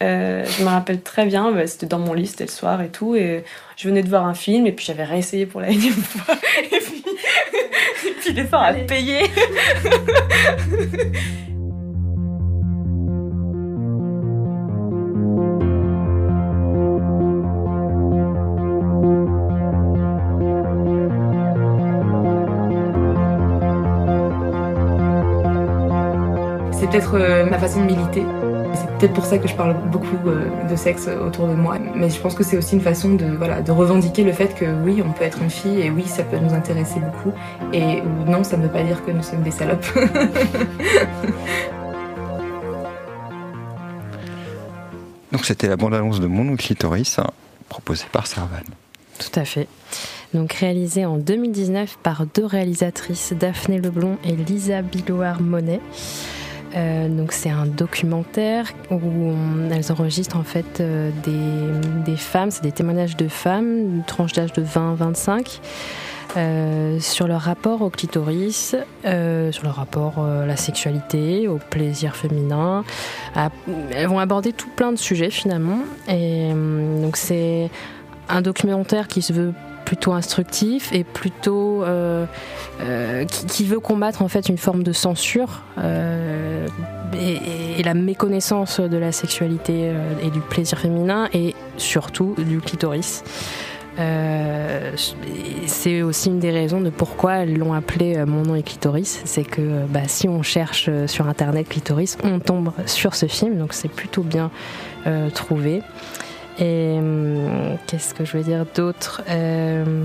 Euh, je me rappelle très bien, bah, c'était dans mon lit, c'était le soir et tout, et je venais de voir un film, et puis j'avais réessayé pour la énième fois, et puis, et puis l'effort a payé. peut-être euh, ma façon de militer. C'est peut-être pour ça que je parle beaucoup euh, de sexe autour de moi. Mais je pense que c'est aussi une façon de, voilà, de revendiquer le fait que oui, on peut être une fille et oui, ça peut nous intéresser beaucoup. Et non, ça ne veut pas dire que nous sommes des salopes. Donc c'était la bande-annonce de Mon Clitoris, hein, proposée par Servan. Tout à fait. Donc réalisé en 2019 par deux réalisatrices, Daphné Leblond et Lisa Biloir-Monet. Euh, donc c'est un documentaire où elles enregistrent en fait euh, des, des femmes, c'est des témoignages de femmes, une tranche d'âge de 20-25, euh, sur leur rapport au clitoris, sur leur rapport à la sexualité, au plaisir féminin. Elles vont aborder tout plein de sujets finalement. Et donc c'est un documentaire qui se veut plutôt instructif et plutôt euh, euh, qui, veut combattre en fait une forme de censure euh, et, la méconnaissance de la sexualité et du plaisir féminin et surtout du clitoris. C'est aussi une des raisons de pourquoi elles l'ont appelé Mon nom est clitoris. C'est que bah, si on cherche sur internet clitoris, on tombe sur ce film, donc c'est plutôt bien trouvé. Et hum, qu'est-ce que je veux dire d'autre Euh,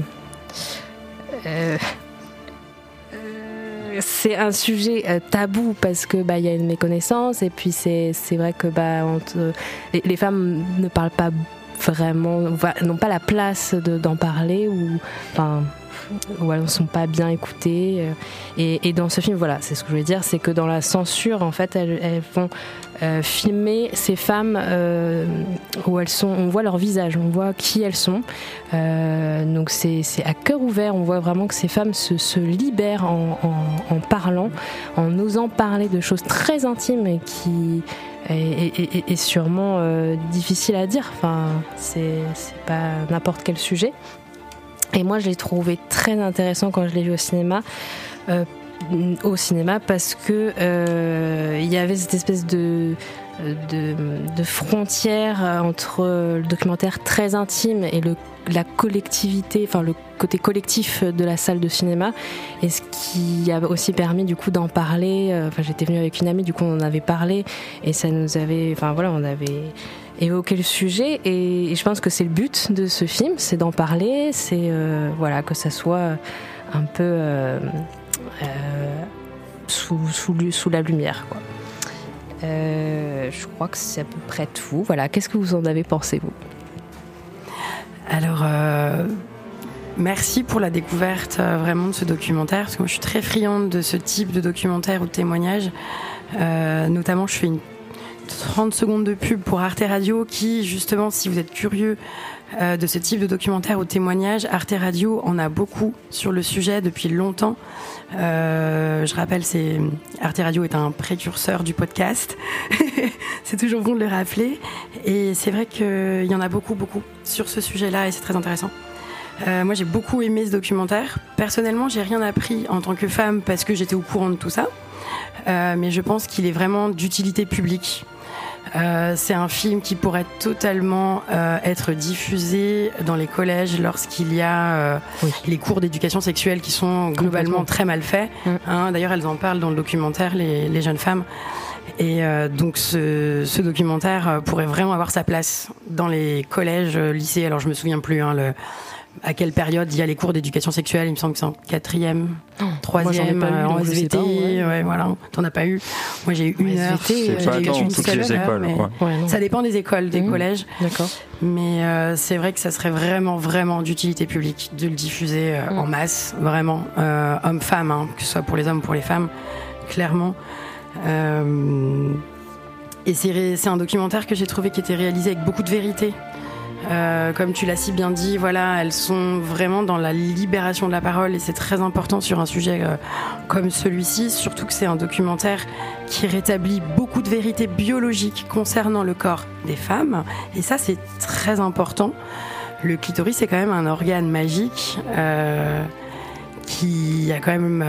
euh, euh, C'est un sujet euh, tabou parce que bah il y a une méconnaissance et puis c'est vrai que bah les, femmes ne parlent pas vraiment n'ont pas la place de- d'en parler ou enfin ou elles ne sont pas bien écoutées euh, et, dans ce film voilà c'est ce que je veux dire c'est que dans la censure en fait elles, vont euh, filmer ces femmes euh, où elles sont, on voit leur visage, on voit qui elles sont. Donc c'est à cœur ouvert, on voit vraiment que ces femmes se, se libèrent en, en- parlant, en osant parler de choses très intimes et qui est, sûrement difficile à dire. Enfin, c'est pas n'importe quel sujet. Et moi, je l'ai trouvé très intéressant quand je l'ai vu au cinéma. euh, au cinéma parce que euh, y avait cette espèce de de, de frontière entre le documentaire très intime et le, la collectivité, enfin le côté collectif de la salle de cinéma, et ce qui a aussi permis du coup d'en parler. euh, Enfin, j'étais venue avec une amie, du coup on en avait parlé, et ça nous avait, enfin voilà, on avait évoqué le sujet, et, je pense que c'est le but de ce film, c'est d'en parler, c'est euh, voilà que ça soit un peu euh, euh, sous, la lumière, je crois que c'est à peu près tout. Voilà, qu'est-ce que vous en avez pensé, vous? Alors, merci pour la découverte vraiment de ce documentaire, parce que moi je suis très friande de ce type de documentaire ou de témoignage. Notamment, je fais une, 30 secondes de pub pour Arte Radio qui, justement, si vous êtes curieux euh, de ce type de documentaire ou témoignage, Arte Radio en a beaucoup sur le sujet depuis longtemps. Euh, je rappelle, c'est Arte Radio est un précurseur du podcast. c'est toujours bon de le rappeler. Et c'est vrai qu'il y en a beaucoup, beaucoup sur ce sujet-là et c'est très intéressant. Euh, moi, j'ai beaucoup aimé ce documentaire. Personnellement, j'ai rien appris en tant que femme parce que j'étais au courant de tout ça. Mais je pense qu'il est vraiment d'utilité publique. Euh, c'est un film qui pourrait totalement euh, être diffusé dans les collèges lorsqu'il y a euh, Oui. les cours d'éducation sexuelle qui sont globalement très mal faits. Hein, D'ailleurs, elles en parlent dans le documentaire, les, les jeunes femmes. Et euh, donc, ce, ce documentaire euh, pourrait vraiment avoir sa place dans les collèges, lycées. Alors, je me souviens plus hein, le, à quelle période il y a les cours d'éducation sexuelle. Il me semble que c'est en quatrième, troisième, euh, en SVT. pas, ouais. ouais, voilà. T'en as pas eu. Moi, j'ai eu une Ouais, heure. SVT, j'ai euh, C'est pas eu dans une toutes seule les heure, écoles. ouais. Ça dépend des écoles, des Mhm. collèges, D'accord. mais euh, c'est vrai que ça serait vraiment, vraiment d'utilité publique de le diffuser euh, Mhm. en masse, vraiment, euh, hommes-femmes, hein, que ce soit pour les hommes ou pour les femmes, clairement. Euh, et c'est c'est un documentaire que j'ai trouvé qui était réalisé avec beaucoup de vérité. Euh, comme tu l'as si bien dit, voilà, elles sont vraiment dans la libération de la parole et c'est très important sur un sujet euh, comme celui-ci, surtout que c'est un documentaire qui rétablit beaucoup de vérités biologiques concernant le corps des femmes et ça c'est très important. Le clitoris c'est quand même un organe magique euh, qui a quand même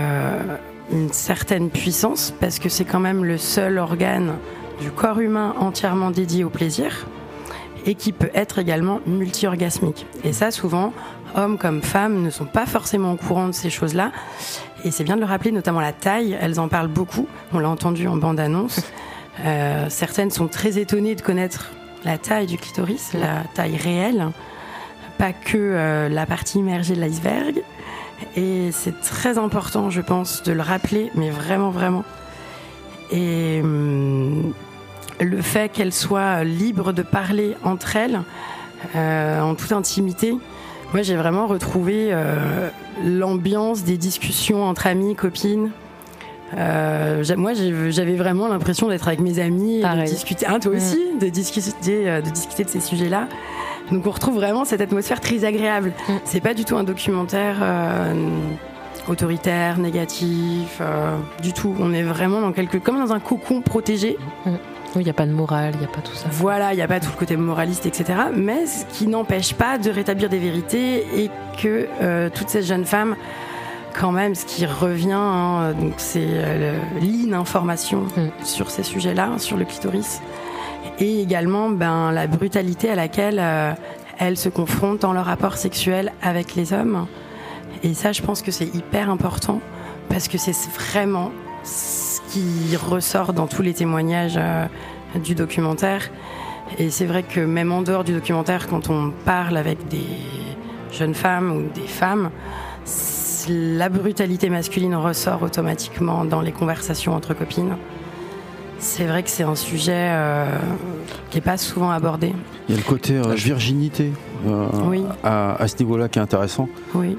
une certaine puissance parce que c'est quand même le seul organe du corps humain entièrement dédié au plaisir et qui peut être également multi-orgasmique. Et ça, souvent, hommes comme femmes ne sont pas forcément au courant de ces choses-là. Et c'est bien de le rappeler, notamment la taille, elles en parlent beaucoup. On l'a entendu en bande-annonce. Euh, certaines sont très étonnées de connaître la taille du clitoris, la taille réelle, pas que euh, la partie immergée de l'iceberg. Et c'est très important, je pense, de le rappeler, mais vraiment, vraiment. Et hum, le fait qu'elles soient libres de parler entre elles euh, en toute intimité, moi j'ai vraiment retrouvé euh, l'ambiance des discussions entre amis, copines. Euh, moi j'avais vraiment l'impression d'être avec mes amis et de Pareil. discuter, hein, toi aussi, de discuter, de discuter de ces sujets-là. Donc on retrouve vraiment cette atmosphère très agréable. Mm. C'est pas du tout un documentaire autoritaire, négatif, du tout. On est vraiment dans quelque, comme dans un cocon protégé. Oui, il n'y a pas de morale, il n'y a pas tout ça. Voilà, il n'y a pas tout le côté moraliste, etc. Mais ce qui n'empêche pas de rétablir des vérités et que euh, toutes ces jeunes femmes, quand même, ce qui revient, hein, donc c'est euh, l'ininformation Mm. sur ces sujets-là, sur le clitoris, et également ben, la brutalité à laquelle euh, elles se confrontent dans leur rapport sexuel avec les hommes. Et ça, je pense que c'est hyper important parce que c'est vraiment ce qui ressort dans tous les témoignages euh, du documentaire. Et c'est vrai que même en dehors du documentaire, quand on parle avec des jeunes femmes ou des femmes, la brutalité masculine ressort automatiquement dans les conversations entre copines. C'est vrai que c'est un sujet euh, qui n'est pas souvent abordé. Il y a le côté euh, virginité euh, Oui. à, à ce niveau-là qui est intéressant. Oui,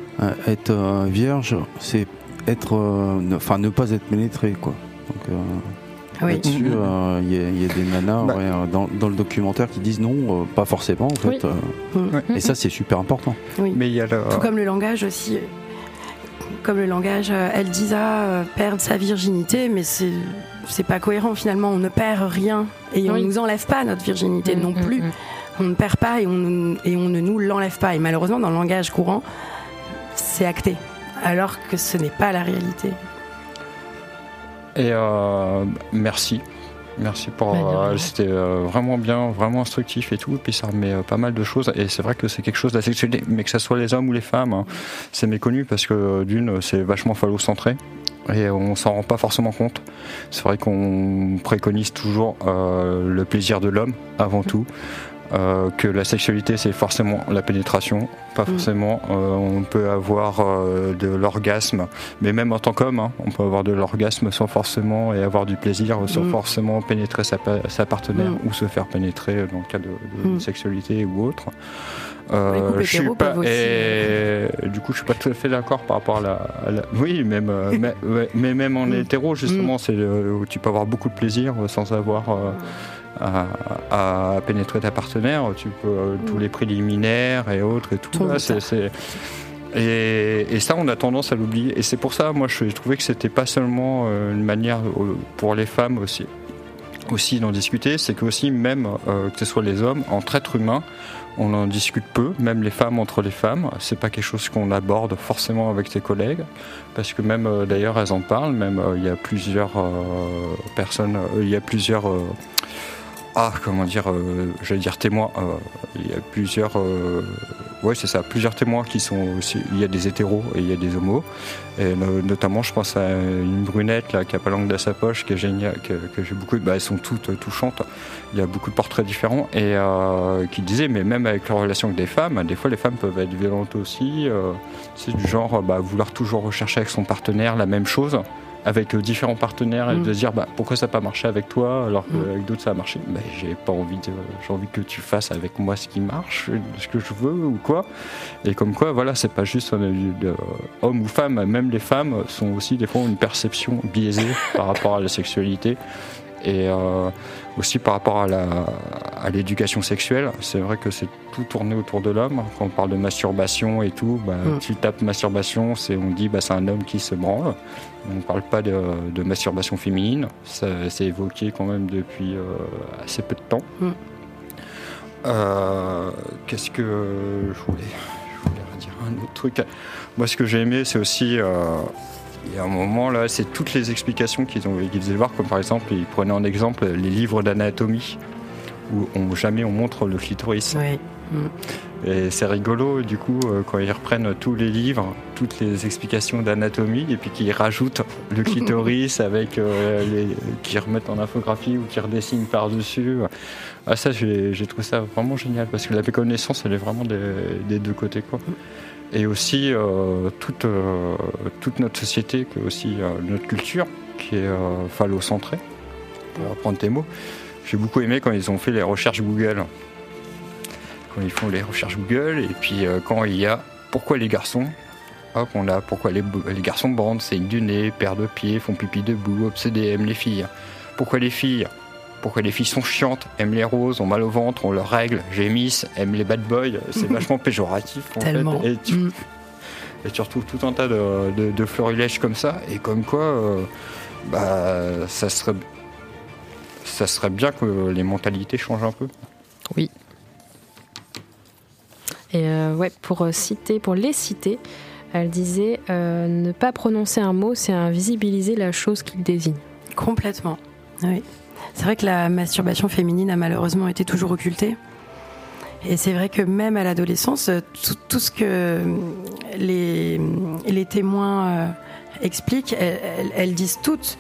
être vierge, c'est être, euh, ne- enfin ne, pas être pénétré, quoi. Donc, euh, oui. là-dessus, euh, il y, a- il y a des nanas Bah. ouais, euh, dans, dans le documentaire qui disent non, euh, pas forcément, en fait. Oui. euh, Mm. et ça, c'est super important. oui. Mais il y a le. Tout comme le langage aussi. Comme le langage, euh, elle disait euh, perdre sa virginité, mais c'est c'est pas cohérent finalement. On ne perd rien et on Oui. nous enlève pas notre virginité non Mm, plus. On ne perd pas et on, ne- et on ne nous l'enlève pas. Et malheureusement, dans le langage courant, c'est acté, alors que ce n'est pas la réalité. Et euh, merci. Merci pour. Bah, euh. C'était euh, vraiment bien, vraiment instructif et tout. Et puis ça remet euh, pas mal de choses. Et c'est vrai que c'est quelque chose d'assez sexualité, mais que ce soit les hommes ou les femmes, hein, c'est méconnu parce que d'une, c'est vachement phallocentré. Et on s'en rend pas forcément compte. C'est vrai qu'on préconise toujours le plaisir de l'homme avant tout. Euh, que la sexualité c'est forcément la pénétration, pas Mm. forcément. euh, on peut avoir euh, de l'orgasme, mais même en tant qu'homme, hein, on peut avoir de l'orgasme sans forcément et avoir du plaisir sans Mm. forcément pénétrer sa, pa- sa partenaire Mm. ou se faire pénétrer dans le cas de, de Mm. sexualité ou autre. Couples je suis pas et du coup je suis pas tout à fait d'accord par rapport à la, à la- oui même euh, mais, ouais, mais même en hétéro justement c'est euh, où tu peux avoir beaucoup de plaisir sans avoir euh, à, pénétrer ta partenaire. Tu peux euh, tous les préliminaires et autres et tout. et, ça, on a tendance à l'oublier. Et c'est pour ça, moi, je, trouvais que c'était pas seulement euh, une manière pour les femmes aussi, aussi d'en discuter, c'est que aussi même que ce soit les hommes, entre êtres humains, on en discute peu, même les femmes entre les femmes. C'est pas quelque chose qu'on aborde forcément avec tes collègues, parce que même euh, d'ailleurs elles en parlent. Même euh, il y a plusieurs euh, personnes, il y a plusieurs ah, comment dire, euh, j'allais dire témoins. Euh, il y a plusieurs, euh, ouais, c'est ça, plusieurs témoins qui sont aussi. Il y a des hétéros et il y a des homos. Et notamment, je pense à une brunette là qui a pas langue dans sa poche, qui est géniale, que, j'ai beaucoup. Bah, elles sont toutes touchantes. Il y a beaucoup de portraits différents et qui disaient, mais même avec leur relation avec des femmes, des fois les femmes peuvent être violentes aussi. c'est du genre, bah, vouloir toujours rechercher avec son partenaire la même chose avec euh, différents partenaires et mm. de se dire bah, pourquoi ça n'a pas marché avec toi alors qu'avec mm. d'autres ça a marché. Bah, j'ai pas envie de, j'ai envie que tu fasses avec moi ce qui marche, ce que je veux ou quoi. Et comme quoi, voilà, c'est pas juste de, homme ou femme, même les femmes sont aussi des fois une perception biaisée par rapport à la sexualité. Et euh, aussi par rapport à l'éducation sexuelle, c'est vrai que c'est tout tourné autour de l'homme. Quand on parle de masturbation et tout, bah, mm. tu tapes masturbation, c'est, on dit bah, c'est un homme qui se branle. On ne parle pas de, masturbation féminine. Ça s'est évoqué quand même depuis euh, assez peu de temps. Mm. Euh, qu'est-ce que je voulais, je voulais dire un autre truc? Moi, ce que j'ai aimé, c'est aussi il y a un moment là, c'est toutes les explications qu'ils ont qu'ils faisaient voir, comme par exemple, ils prenaient en exemple les livres d'anatomie où on, jamais on montre le clitoris. Oui. Mm. Et c'est rigolo, du coup, euh, quand ils reprennent tous les livres, toutes les explications d'anatomie, et puis qu'ils rajoutent le clitoris avec euh, les. qui remettent en infographie ou qui redessinent par-dessus. Ah, ça, j'ai trouvé ça vraiment génial, parce que la méconnaissance, elle est vraiment des, deux côtés, quoi et aussi euh, toute, euh, toute notre société, que aussi euh, notre culture, qui est phallocentrée, pour reprendre tes mots. J'ai beaucoup aimé quand ils ont fait les recherches Google. Quand ils font les recherches Google, et puis quand il y a pourquoi les garçons Hop, on a pourquoi les, les garçons bandent, saignent du nez, perdent de pied, font pipi debout, obsédés, aiment les filles. Pourquoi les filles? Pourquoi les filles sont chiantes, aiment les roses, ont mal au ventre, ont leurs règles, gémissent, aiment les bad boys. C'est vachement péjoratif en Tellement. Et, tu, mm. et tu retrouves tout un tas de, de, florilèges comme ça. Et comme quoi, euh, bah, ça serait, ça serait bien que les mentalités changent un peu. Oui. Et euh, ouais, pour euh, citer, pour les citer, elle disait ne pas prononcer un mot, c'est invisibiliser la chose qu'il désigne. Complètement. Oui. C'est vrai que la masturbation féminine a malheureusement été toujours occultée. Et c'est vrai que même à l'adolescence, tout, ce que les, les témoins euh, expliquent, elles, disent toutes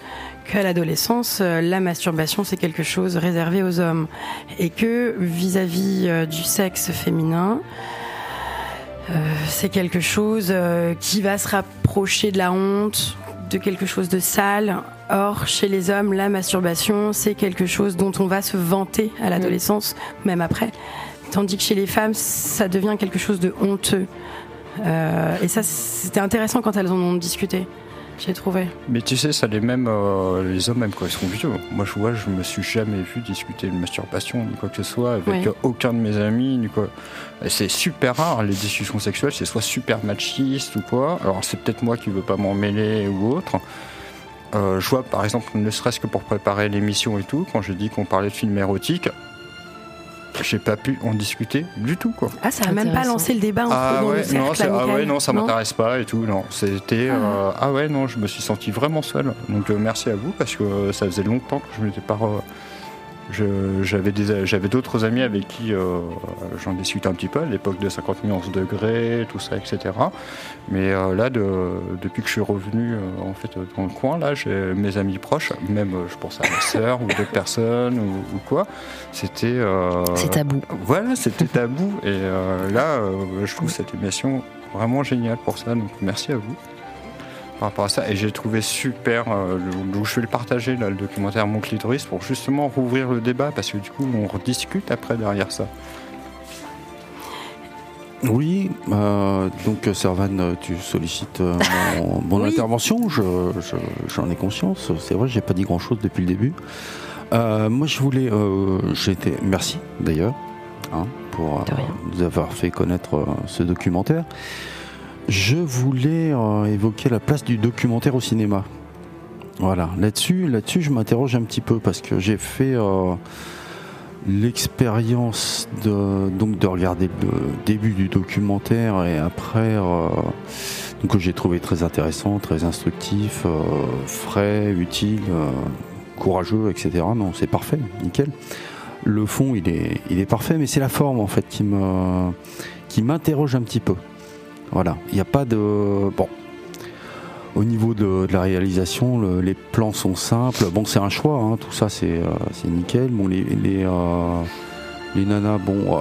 qu'à l'adolescence, euh, la masturbation, c'est quelque chose réservé aux hommes. Et que vis-à-vis euh, du sexe féminin, c'est quelque chose qui va se rapprocher de la honte, de quelque chose de sale, Or, chez les hommes, la masturbation, c'est quelque chose dont on va se vanter à l'adolescence, même après. Tandis que chez les femmes, ça devient quelque chose de honteux. Euh, et ça, c'était intéressant quand elles en ont discuté. J'ai trouvé. Mais tu sais, ça les même euh, les hommes même quand ils sont vieux. Moi, je vois, je me suis jamais vu discuter de masturbation ni quoi que ce soit avec aucun de mes amis ni quoi. C'est super rare les discussions sexuelles, c'est soit super machiste ou quoi. Alors c'est peut-être moi qui veux pas m'en mêler ou autre. Euh, je vois par exemple, ne serait-ce que pour préparer l'émission et tout, quand j'ai dit qu'on parlait de films érotiques, j'ai pas pu en discuter du tout quoi. Ah ça a même pas lancé le débat entre ah, ouais, non, ah ouais non ça m'intéresse pas et tout non c'était ah. Euh, ah. ouais non je me suis senti vraiment seul donc euh, merci à vous parce que ça faisait longtemps que je m'étais pas j'avais d'autres amis avec qui euh, j'en discute un petit peu à l'époque de 50 nuances degrés, tout ça, etc. Mais euh, là, depuis que je suis revenu euh, en fait dans le coin, là, j'ai mes amis proches, même je pense à ma sœur ou d'autres personnes ou, quoi. C'était. c'est tabou. Voilà, c'était tabou. Et là, je trouve cette émission vraiment géniale pour ça. Donc merci à vous par rapport à ça. Et j'ai trouvé super, euh, je vais le partager, là, le documentaire Mon clitoris, pour justement rouvrir le débat, parce que du coup, on rediscute après derrière ça. Oui, euh, donc Servan, tu sollicites euh, mon, intervention, j'en ai conscience. C'est vrai, j'ai pas dit grand chose depuis le début. Euh, moi, je voulais. Euh, j'étais. Merci d'ailleurs hein, pour euh, nous avoir fait connaître euh, ce documentaire. Je voulais euh, évoquer la place du documentaire au cinéma. Voilà, là-dessus, là-dessus, je m'interroge un petit peu parce que j'ai fait euh, l'expérience de donc de regarder le début du documentaire et après euh, que j'ai trouvé très intéressant, très instructif, euh, frais, utile, euh, courageux, etc. Non, c'est parfait, nickel. Le fond, il est, il est parfait, mais c'est la forme en fait qui me, qui m'interroge un petit peu. Voilà, il n'y a pas de bon. Au niveau de, de la réalisation, le- les plans sont simples. Bon, c'est un choix, hein, tout ça, c'est euh, c'est nickel. Bon, les les, euh, les nanas, bon, euh,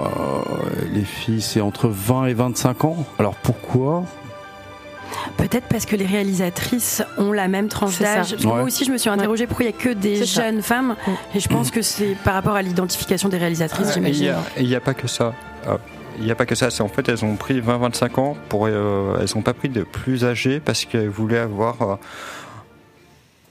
les filles, c'est entre 20 et 25 ans. Alors pourquoi? Peut-être parce que les réalisatrices ont la même tranche d'âge. Moi aussi, je me suis interrogée pourquoi il n'y a que des ça. jeunes femmes. Et je pense que c'est par rapport à l'identification des réalisatrices, Et Il j'imagine. n'y a, pas que ça. Il n'y a pas que ça. C'est en fait, elles ont pris 20-25 ans pour. euh, elles n'ont pas pris de plus âgés parce qu'elles voulaient avoir. euh,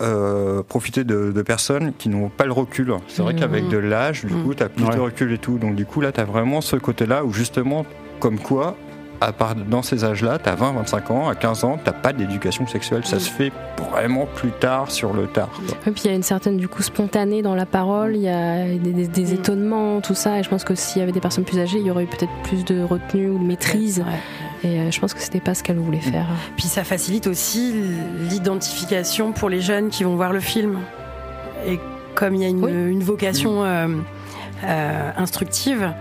euh, profiter de, de personnes qui n'ont pas le recul. C'est vrai qu'avec de l'âge, du coup, tu as plus Ouais. de recul et tout. Donc, du coup, là, tu as vraiment ce côté-là où, justement, comme quoi, à part dans ces âges-là, tu as 20-25 ans, à 15 ans, tu pas d'éducation sexuelle. Ça se fait vraiment plus tard sur le tard. quoi. Et puis il y a une certaine du coup spontanée dans la parole, il y a des, des- des Mm. étonnements, tout ça. Et je pense que s'il y avait des personnes plus âgées, il y aurait eu peut-être plus de retenue ou de maîtrise. Ouais. Et euh, je pense que c'était pas ce qu'elle voulait faire. Puis ça facilite aussi l'identification pour les jeunes qui vont voir le film. Et comme il y a une, Oui. une vocation euh, euh, instructive,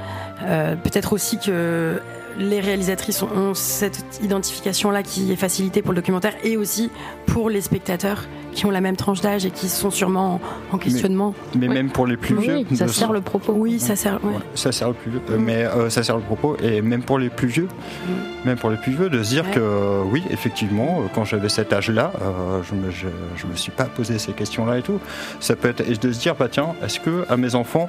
euh, peut-être aussi que les réalisatrices ont, ont cette identification-là qui est facilitée pour le documentaire et aussi pour les spectateurs qui ont la même tranche d'âge et qui sont sûrement en, en questionnement. Mais même pour les plus vieux. Oui, ça de- sert le propos. Oui, ça sert. ouais. Ouais, ça sert le plus vieux, Euh, mais euh, ça sert le propos et même pour les plus vieux, même pour les plus vieux, de se dire Ouais. que euh, oui, effectivement, euh, quand j'avais cet âge-là, euh, je me je, je me suis pas posé ces questions-là et tout. Ça peut être et de se dire bah tiens, est-ce que à mes enfants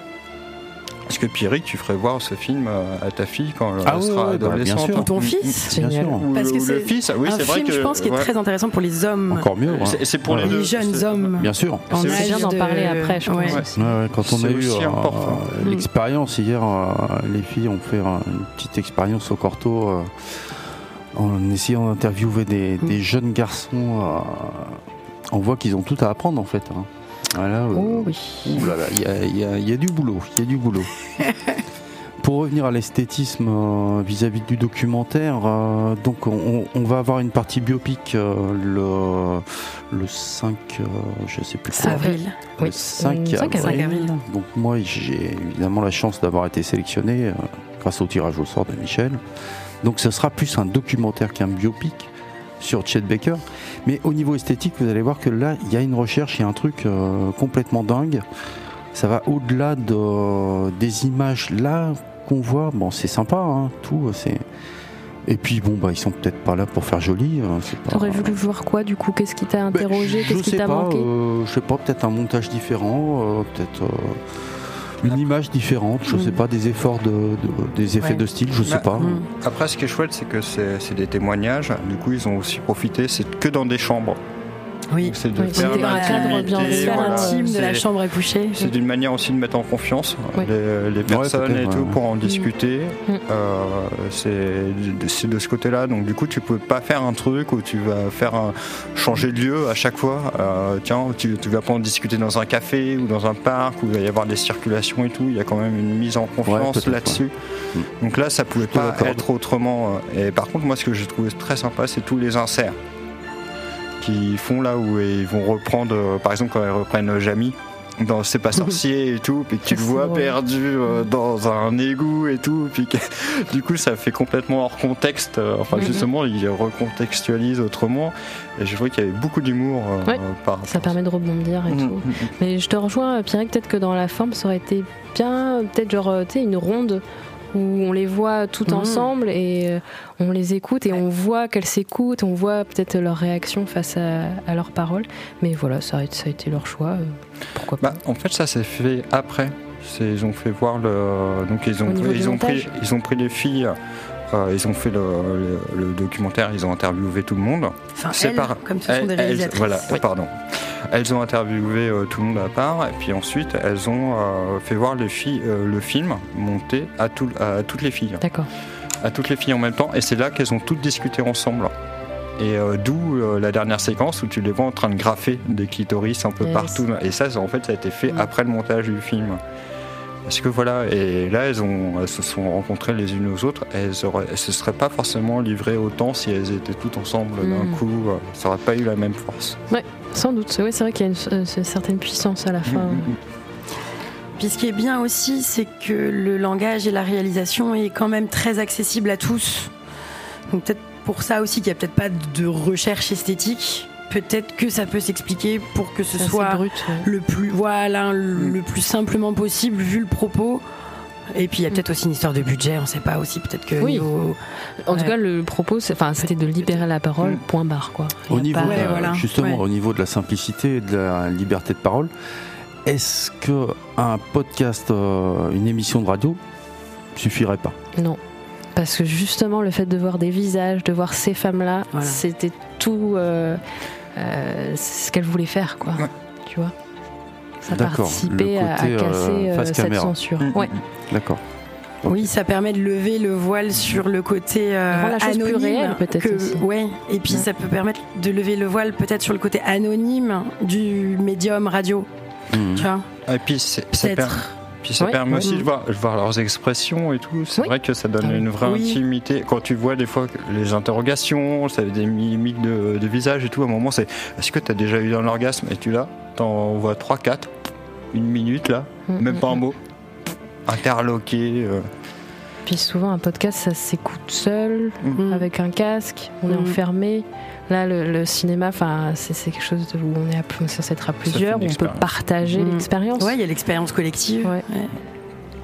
est-ce que Pierrick, tu ferais voir ce film euh, à ta fille quand elle Ah oui, sera oui, bah, bien adolescente sûr. Ou ton fils Bien Génial. sûr. Ou, Parce que c'est fils, oui, un c'est vrai film, que je pense, qui est ouais. très intéressant pour les hommes. Encore mieux. hein. C'est- pour les jeunes hommes. Bien sûr. C'est C'est bien d'en de- parler après, je pense. Ouais. aussi. Ouais, ouais, quand on C'est a eu euh, euh, l'expérience hier, euh, les filles ont fait une petite expérience au Corto euh, en essayant d'interviewer des, Mm. des jeunes garçons. euh, on voit qu'ils ont tout à apprendre en fait. hein. Voilà, euh, Oh oui. ouh là là, il y y y a du boulot, il y a du boulot. Pour revenir à l'esthétisme euh, vis-à-vis du documentaire, euh, donc on, on va avoir une partie biopic euh, le, le 5, euh, je sais plus quoi. Avril. Le Oui, 5 5 avril. avril. Donc moi j'ai évidemment la chance d'avoir été sélectionné grâce au tirage au sort de Michel. Donc ce sera plus un documentaire qu'un biopic sur Chet Baker. Mais au niveau esthétique, vous allez voir que là, il y a une recherche, il y a un truc euh, complètement dingue. Ça va au-delà de, des images là qu'on voit. Bon, c'est sympa, hein, tout. C'est et puis bon, bah ils sont peut-être pas là pour faire joli. c'est pas- T'aurais voulu voir quoi du coup? Qu'est-ce qui t'a ben, interrogé? je Qu'est-ce qui sais t'a pas, manqué? euh, Je sais pas, peut-être un montage différent, euh, peut-être une image différente, je sais Mm. pas, des efforts de, de- des effets Ouais. de style, je sais Bah, pas. Mm. Après, ce qui est chouette, c'est que c'est c'est des témoignages. Du coup, ils ont aussi profité. C'est que dans des chambres. Oui. C'est de Oui, faire cadre bienveillant. voilà. intime de la chambre à coucher. C'est d'une manière aussi de mettre en confiance Oui. les, les personnes et tout ouais. pour en discuter. Mm. Euh, c'est de- ce côté-là. Donc du coup, tu peux pas faire un truc où tu vas faire un, changer de lieu à chaque fois. Euh, tiens, tu, tu vas pas en discuter dans un café ou dans un parc où il va y avoir des circulations et tout. Il y a quand même une mise en confiance là-dessus. ouais. Donc là, ça pouvait pas être autrement. Et par contre, moi, ce que j'ai trouvé très sympa, c'est tous les inserts qui font là où ils vont reprendre, euh, par exemple, quand ils reprennent Jamie dans C'est pas sorcier et tout, puis que tu le vois perdu euh, dans un égout et tout, puis que, du coup ça fait complètement hors contexte. euh, Enfin Mhm. justement, il recontextualise autrement. Et je vois qu'il y avait beaucoup d'humour euh, Ouais, par rapport Ça permet de rebondir et Mhm, tout. mhm. Mais je te rejoins, Pierre, peut-être que dans la forme, ça aurait été bien, peut-être genre, euh, tu sais, une ronde où on les voit tout Mhm. ensemble et euh, on les écoute et on voit qu'elles s'écoutent, on voit peut-être leur réaction face à, à leurs paroles. Mais voilà, ça a, ça a été leur choix. euh, pourquoi pas Bah, en fait, ça s'est fait après. Ils ont fait voir le. Donc, ils ont, ils ont, pris, ils ont pris les filles euh, ils ont fait le, le- le documentaire, ils ont interviewé tout le monde. Enfin, C'est elles, par- comme ce sont des elles- réalisatrices. voilà, Oui. pardon. Elles ont interviewé euh, tout le monde à part, et puis ensuite elles ont euh, fait voir le, fi- le film monté à, tout- à toutes les filles, D'accord. à toutes les filles en même temps, et c'est là qu'elles ont toutes discuté ensemble. Et euh, d'où euh, la dernière séquence où tu les vois en train de graffer des clitoris un peu Yes. partout. Et ça, ça, en fait, ça a été fait Mm. après le montage du film. Parce que voilà, et là, elles, ont, elles se sont rencontrées les unes aux autres. Elles, elles se seraient pas forcément livrées autant si elles étaient toutes ensemble d'un Mm. coup. euh, Ça aurait pas eu la même force. Sans doute. Oui, c'est vrai qu'il y a une, euh, une certaine puissance à la fin. Mm, mm, mm. Puis ce qui est bien aussi, c'est que le langage et la réalisation est quand même très accessible à tous. Donc peut-être pour ça aussi qu'il n'y a peut-être pas de recherche esthétique. Peut-être que ça peut s'expliquer pour que ce soit brut. ouais. le plus voilà le, Mm. le plus simplement possible vu le propos. Et puis il y a peut-être aussi une histoire de budget, on sait pas aussi peut-être que Oui. niveau- En tout cas, le propos, c'était de libérer la parole, Mm. point barre, quoi. Au a niveau, pas- de Ouais, la- voilà. justement, Ouais. au niveau de la simplicité et de la liberté de parole, est-ce que un podcast, euh, une émission de radio, suffirait pas? Non. Parce que justement, le fait de voir des visages, de voir ces femmes-là, Voilà. c'était tout euh, euh, c'est ce qu'elles voulaient faire, quoi. Ouais. Tu vois? Ça participait à, à euh, casser euh, face cette caméra. censure. Mm, Ouais. mm, D'accord. Oui, ça permet de lever le voile sur le côté euh, Rend la chose plus anonyme. réelle, peut-être. Ouais, et puis Ouais. ça peut permettre de lever le voile peut-être sur le côté anonyme du médium radio. Tu vois, Et puis, c'est- ça, per-. Puis ça permet aussi de voir, de voir leurs expressions et tout. C'est Oui. vrai que ça donne une vraie intimité. Quand tu vois des fois les interrogations, ça des mimiques de, de visage et tout, à un moment, c'est est-ce que tu as déjà eu un orgasme? Et tu là, t'en vois 3-4, une minute là, Mm, même mm, pas un mm. mot. Interloqué. euh, Puis souvent, un podcast, ça s'écoute seul, Mm. avec un casque, on est Mm. enfermé. Là, le, le cinéma, enfin, c'est quelque chose où on est à, plus- censé être à plusieurs, où on peut partager Mm. l'expérience. Ouais, il y a l'expérience collective. Ouais. Ouais.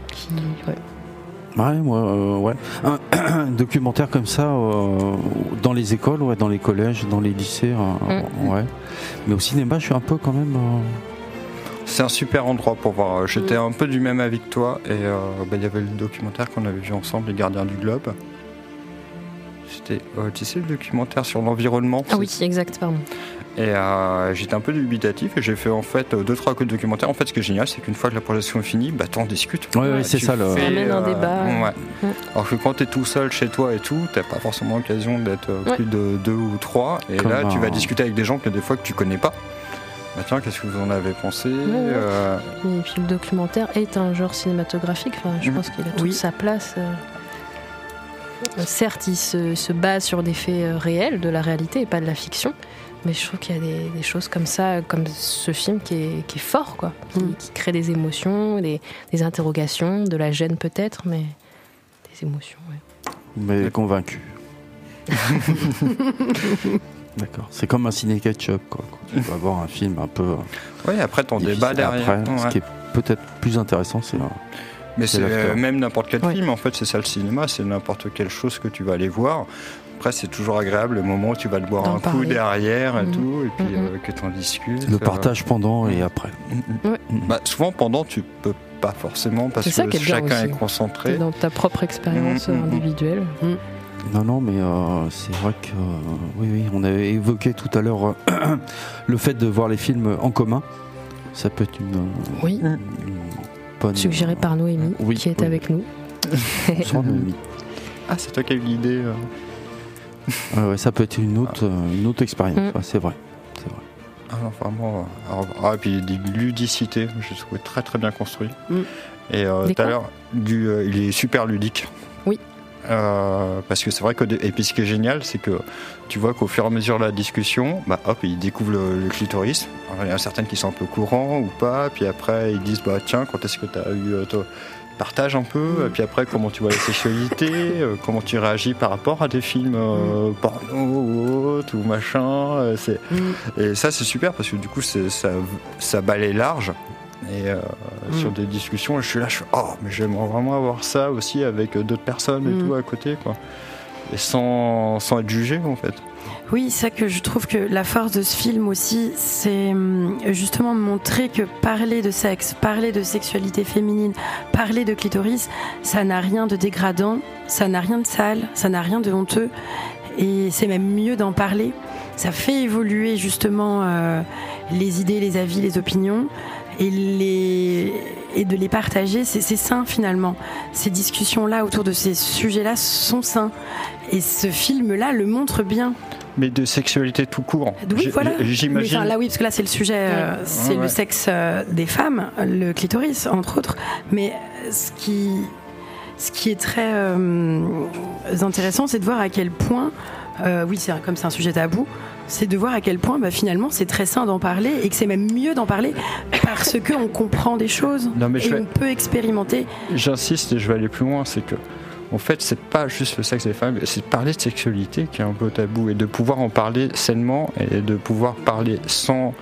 Qui- ouais. Ouais, moi, euh, ouais. Un, un documentaire comme ça, euh, dans les écoles, ouais, dans les collèges, dans les lycées, euh, ouais. Mais au cinéma, je suis un peu quand même. C'est un super endroit pour voir. J'étais un peu du même avis que toi. Et euh, bah, il y avait le documentaire qu'on avait vu ensemble, Les Gardiens du Globe. C'était, euh, tu sais, le documentaire sur l'environnement. Ah oui, exact, pardon. Et euh, j'étais un peu dubitatif et j'ai fait en fait deux trois coups de documentaire. En fait, ce qui est génial, c'est qu'une fois que la projection est finie, bah t'en discutes. Ouais, ouais, c'est ça, le- fais, Ça amène un débat. ouais. Ouais. Alors que quand t'es tout seul chez toi et tout, t'as pas forcément l'occasion d'être Ouais. plus de deux ou trois. Et Comme là, tu vas discuter avec des gens que des fois que tu connais pas. Bah tiens, qu'est-ce que vous en avez pensé Euh, Et puis le documentaire est un genre cinématographique. Enfin, je Mhm. pense qu'il a toute Oui. sa place. euh. Euh, Certes, il se, se base sur des faits réels, de la réalité et pas de la fiction. Mais je trouve qu'il y a des, des choses comme ça, comme ce film qui est, qui est fort, quoi. Qui, Mhm. qui crée des émotions, des, des interrogations, de la gêne peut-être, mais des émotions. ouais. mais convaincu. D'accord. C'est comme un ciné ketchup, quoi. Quand tu vas voir un film un peu. Ouais, après ton débat derrière. Après, ce qui est peut-être plus intéressant, c'est. Mais C'est euh, même n'importe quel Ouais. film, en fait, c'est ça le cinéma, c'est n'importe quelle chose que tu vas aller voir. Après, c'est toujours agréable le moment où tu vas le boire un coup derrière et Mhm. tout, et puis Mhm. euh, que tu en discutes. le euh, partage pendant et après. mhm. Ouais. Bah, souvent, pendant, tu peux pas forcément parce C'est ça que qui est chacun aussi. est concentré. Dans ta propre expérience individuelle. Non, non, mais euh, c'est vrai que euh, oui, oui, on avait évoqué tout à l'heure euh, le fait de voir les films en commun. Ça peut être une, euh, Oui, une bonne. suggéré par Noémie, Oui, qui est oui. avec nous. Bonsoir, Noémie. Ah, c'est toi qui as eu l'idée. euh. Ouais, ouais, ça peut être une autre, euh, une autre expérience. Mm. ouais, c'est vrai. C'est vrai. Ah, non, vraiment. alors, ah, et puis des ludicité, j'ai trouvé très très bien construit. Mm. Et tout à l'heure, il est super ludique. Euh, parce que c'est vrai que et puis ce qui est génial, c'est que tu vois qu'au fur et à mesure de la discussion, bah hop, ils découvrent le, le clitoris. Alors, il y en a certaines qui sont un peu courants ou pas, puis après ils disent bah tiens, quand est-ce que tu as eu euh, toi, partage un peu, et puis après comment tu vois la sexualité, euh, comment tu réagis par rapport à des films euh, porno ou autres ou machin. euh, c'est Mm. et ça, c'est super parce que du coup, c'est- ça, ça balaye large. Et euh, Mm. sur des discussions, je suis là, je suis oh, mais j'aimerais vraiment avoir ça aussi avec euh, d'autres personnes et Mm. tout à côté, quoi. et sans, sans être jugé en fait. Oui, c'est ça que je trouve que la force de ce film aussi, c'est hum, justement de montrer que parler de sexe, parler de sexualité féminine, parler de clitoris, ça n'a rien de dégradant, ça n'a rien de sale, ça n'a rien de honteux, et c'est même mieux d'en parler. Ça fait évoluer justement euh, les idées, les avis, les opinions, et, les, et de les partager, c'est sain finalement. Ces discussions-là autour de ces sujets-là sont sains. Et ce film-là le montre bien. Mais de sexualité tout court. Oui, J- voilà. J'imagine. Enfin, là, oui, parce que là, c'est le sujet, euh, c'est Ouais. le sexe euh, des femmes, le clitoris, entre autres. Mais ce qui, ce qui est très euh, intéressant, c'est de voir à quel point, oui, c'est comme c'est un sujet tabou, c'est de voir à quel point, bah, finalement, c'est très sain d'en parler et que c'est même mieux d'en parler parce qu'on comprend des choses Non, mais et vais- on peut expérimenter. J'insiste et je vais aller plus loin, c'est que en fait, c'est pas juste le sexe des femmes, c'est de parler de sexualité qui est un peu tabou et de pouvoir en parler sainement et de pouvoir parler sans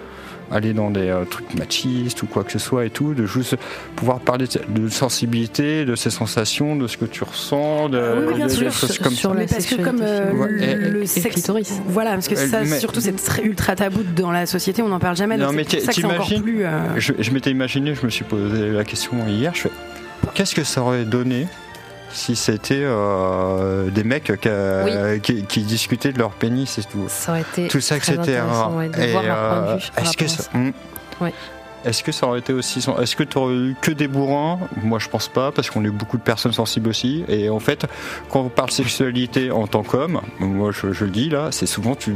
aller dans des euh, trucs machistes ou quoi que ce soit et tout, de juste pouvoir parler de, sensibilité, de ses sensations, de ce que tu ressens, de, Ah oui, oui, bien de- sûr. des choses comme Sur ça. la Mais parce que comme euh, Ouais, le, et- le et le sexe, voilà, parce que ça, mais- surtout, c'est très ultra tabou dans la société, on n'en parle jamais. Non, donc mais ça t'imagines- plus. euh, Je, je m'étais imaginé, je me suis posé la question hier, je fais qu'est-ce que ça aurait donné si c'était euh, des mecs qui, euh, qui- qui discutaient de leur pénis et tout Ça aurait été tout ça, etc. ouais, de Et, voir leur point de euh, vue Est-ce que ça. Ouais. Est-ce que ça aurait été aussi Est-ce que tu aurais eu que des bourrins? Moi, je pense pas, parce qu'on est beaucoup de personnes sensibles aussi. Et en fait, quand on parle sexualité en tant qu'homme, moi, je, le dis là, c'est souvent tu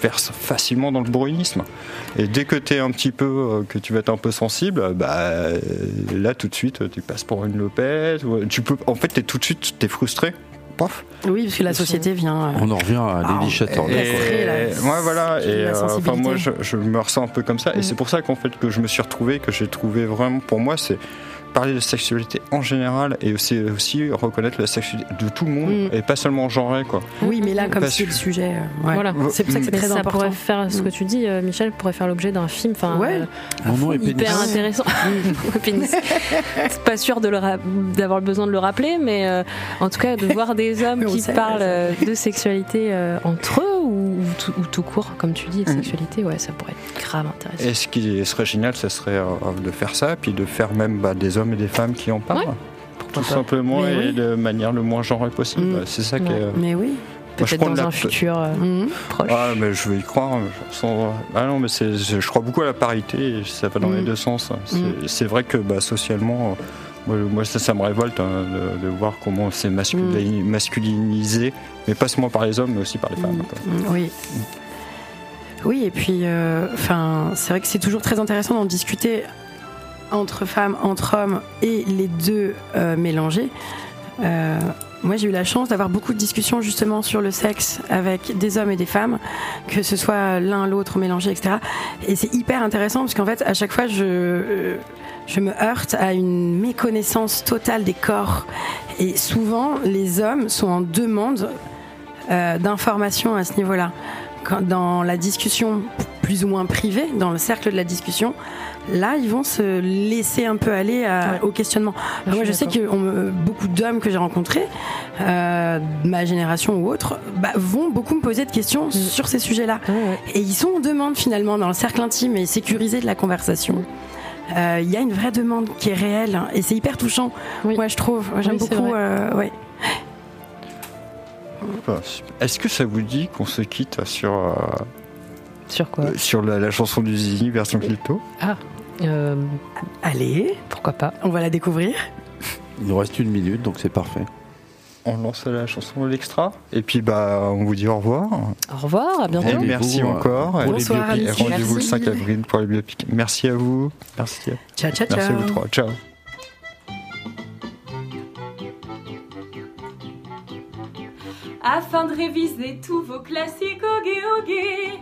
verses facilement dans le bourrinisme. Et dès que tu es un petit peu, euh, que tu vas être un peu sensible, bah euh, là, tout de suite, tu passes pour une lopette. Tu peux, en fait, t'es tout de suite, t'es frustré. Paf. Oui, parce que la société vient. euh, On en revient à Ah, Castrer, là, ouais, voilà. Et euh, enfin, moi, je, je me ressens un peu comme ça. Et Mm. c'est pour ça qu'en fait, que je me suis retrouvé, que j'ai trouvé vraiment, pour moi, c'est parler de sexualité en général et aussi, aussi reconnaître la sexualité de tout le monde Mm. et pas seulement genré, quoi. Oui, mais là, comme c'est le sujet, euh, ouais. Voilà. c'est pour ça que c'est très ça important. pourrait faire ce que Mm. tu dis, euh, Michel, pourrait faire l'objet d'un film. Enfin, Ouais. euh, Mon nom est pénis. hyper intéressant. Pénis. C'est pas sûr de d'avoir besoin de le rappeler, mais euh, en tout cas de voir des hommes qui sait, parlent euh, de sexualité euh, entre eux ou, ou tout, ou tout court, comme tu dis, de Mhm. sexualité, ouais, ça pourrait être grave intéressant. Et ce qui serait génial, ce serait euh, de faire ça, puis de faire même bah, des hommes et des femmes qui en parlent. Tout pas simplement Mais et oui. de manière le moins genrée possible. Mm. C'est ça qui Ouais. est. Mais oui. Moi, je dans la- un futur euh, Mhm. proche. Ah, mais je veux y croire. je sens- Ah non, mais je crois beaucoup à la parité et ça va dans les Mm. deux sens. C'est, vrai que bah, socialement, moi, moi, ça, ça me révolte hein, de, de voir comment c'est masculin- masculinisé, mais pas seulement par les hommes, mais aussi par les femmes. quoi. Mm, Oui. Oui, et puis, euh, enfin, c'est vrai que c'est toujours très intéressant d'en discuter entre femmes, entre hommes et les deux euh, mélangés. Euh, moi, j'ai eu la chance d'avoir beaucoup de discussions justement sur le sexe avec des hommes et des femmes, que ce soit l'un, l'autre mélangé, etc. Et c'est hyper intéressant parce qu'en fait, à chaque fois, je, me heurte à une méconnaissance totale des corps. Et souvent, les hommes sont en demande euh, d'informations à ce niveau-là. Dans la discussion plus ou moins privée, dans le cercle de la discussion, là, ils vont se laisser un peu aller à- Ouais. au questionnement. Je Moi, je sais que on beaucoup d'hommes que j'ai rencontrés, euh, de ma génération ou autre, bah, vont beaucoup me poser de questions sur ces sujets-là. Ouais, ouais. Et ils sont en demande finalement dans le cercle intime et sécurisé de la conversation. Euh, Il y a une vraie demande qui est réelle hein, et c'est hyper touchant. Oui. Moi, je trouve. J'aime Oui, beaucoup. euh, ouais. Est-ce que ça vous dit qu'on se quitte sur, euh, Sur quoi euh, sur la, la chanson du Zini version Clito Euh, Allez, Pourquoi pas on va la découvrir. Il nous reste une minute, donc c'est parfait. On lance la chanson de l'extra et puis bah on vous dit au revoir. Au revoir, à bientôt. Et merci euh, encore. Et Bonsoir. Alexis. Rendez-vous le Merci. 5 avril pour les biopics. Merci à vous. Merci. Ciao, ciao, ciao. Merci à vous trois. Ciao. afin de réviser tous vos classiques au gay,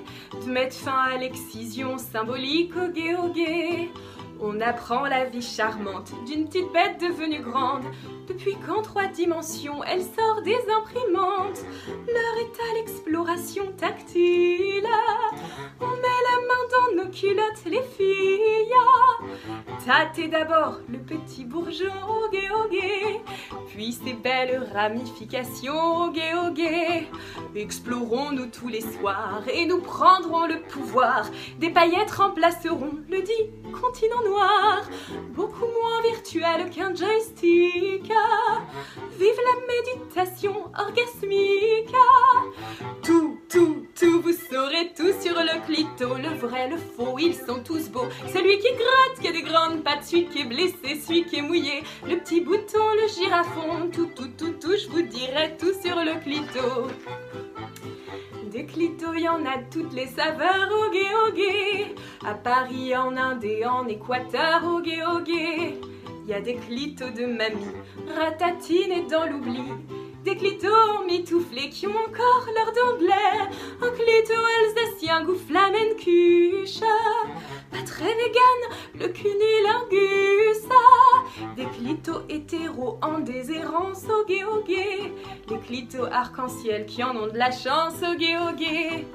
mettre fin à l'excision symbolique au gay au gay. On apprend la vie charmante d'une petite bête devenue grande, depuis qu'en trois dimensions elle sort des imprimantes. L'heure est à l'exploration tactile. On met la main dans nos culottes, les filles. Tâtez d'abord le petit bourgeon, ogué, ogué, puis ses belles ramifications, ogué, ogué. Explorons-nous tous les soirs et nous prendrons le pouvoir. Des paillettes remplaceront le dit continent noir, beaucoup moins virtuel qu'un joystick. Vive la méditation orgasmique. Vous saurez tout sur le clito, le vrai, le faux, ils sont tous beaux. Celui qui gratte, qui a des grandes pattes, celui qui est blessé, celui qui est mouillé, le petit bouton, le girafon, tout, tout, tout, tout, je vous dirai tout sur le clito. Des clitos, y en a toutes les saveurs, ogué, ogué. À Paris, en Inde et en Équateur, ogué, ogué. Y a des clitos de mamie, ratatine et dans l'oubli. Des clitos mitouflés qui ont encore leur d'anglais. Un clito alsacien goût flamencuche. Pas très vegan, le cunilingus. Des clitos hétéros en déshérence, ogué, ogué. Les clitos arc-en-ciel qui en ont de la chance, ogué, ogué.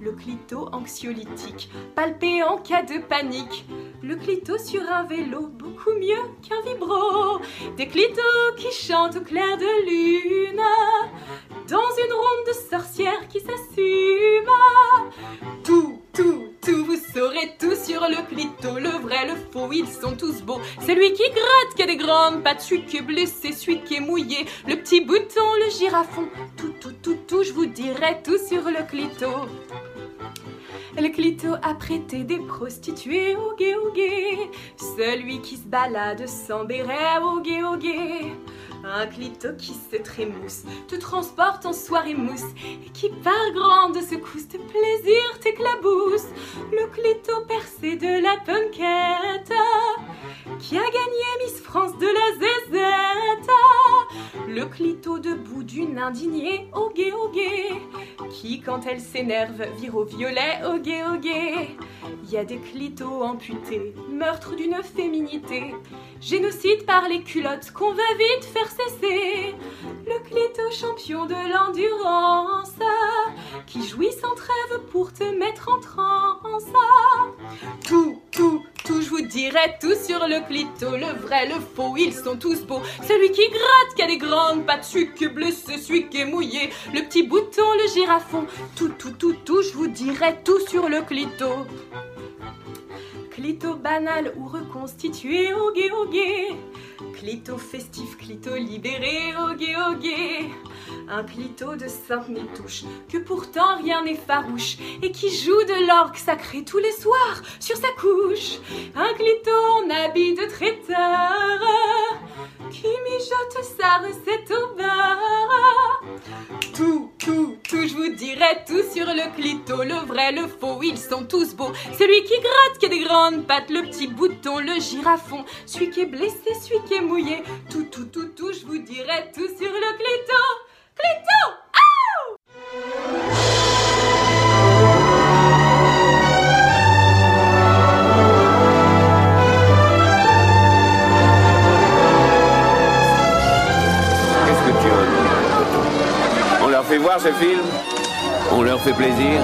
Le clito anxiolytique, palpé en cas de panique. Le clito sur un vélo, beaucoup mieux qu'un vibro. Des clitos qui chantent au clair de lune. Dans une ronde de sorcières qui s'assume. Tout, tout, tout, vous saurez tout sur le clito. Le vrai, le faux, ils sont tous beaux. Celui qui gratte, qui a des grandes pattes, celui qui est blessé, celui qui est mouillé. Le petit bouton, le girafon. Tout, tout, tout, tout, je vous dirai tout sur le clito. Le clito a prêté des prostituées, ogué, ogué. Celui qui se balade sans béret, ogué, ogué. Un clito qui se trémousse, te transporte en soirée mousse et qui par grande secousse de plaisir t'éclabousse. Le clito percé de la punkette qui a gagné Miss France de la zézette. Le clito debout d'une indignée, ogué, ogué, qui quand elle s'énerve vire au violet, ogué, ogué. Y a des clitos amputés, meurtre d'une féminité, génocide par les culottes qu'on va vite faire cesser. Le clito champion de l'endurance, qui jouit sans trêve pour te mettre en transe. Tout, tout, tout, je vous dirai tout sur le clito, le vrai, le faux, ils sont tous beaux. Celui qui gratte, qui a des grandes pattes, celui qui est blessé, celui qui est mouillé, le petit bouton, le girafon. Tout, tout, tout, tout, je vous dirai tout sur le clito. Clito banal ou reconstitué, ogué, ogué. Clito festif, clito libéré, ogué, ogué. Un clito de sainte nitouche, que pourtant rien n'est farouche, et qui joue de l'orgue sacré tous les soirs sur sa couche. Un clito en habit de traiteur, qui mijote sa recette au beurre. Tout, tout, tout, je vous dirai tout sur le clito, le vrai, le faux, ils sont tous beaux. Celui qui gratte, qui a des grandes pattes, le petit bouton, le girafon, celui qui est blessé, celui qui est mouillé. Tout, tout, tout, tout, je vous dirai tout sur le clito. Qu'est-ce que tu veux? On leur fait voir ce film? On leur fait plaisir?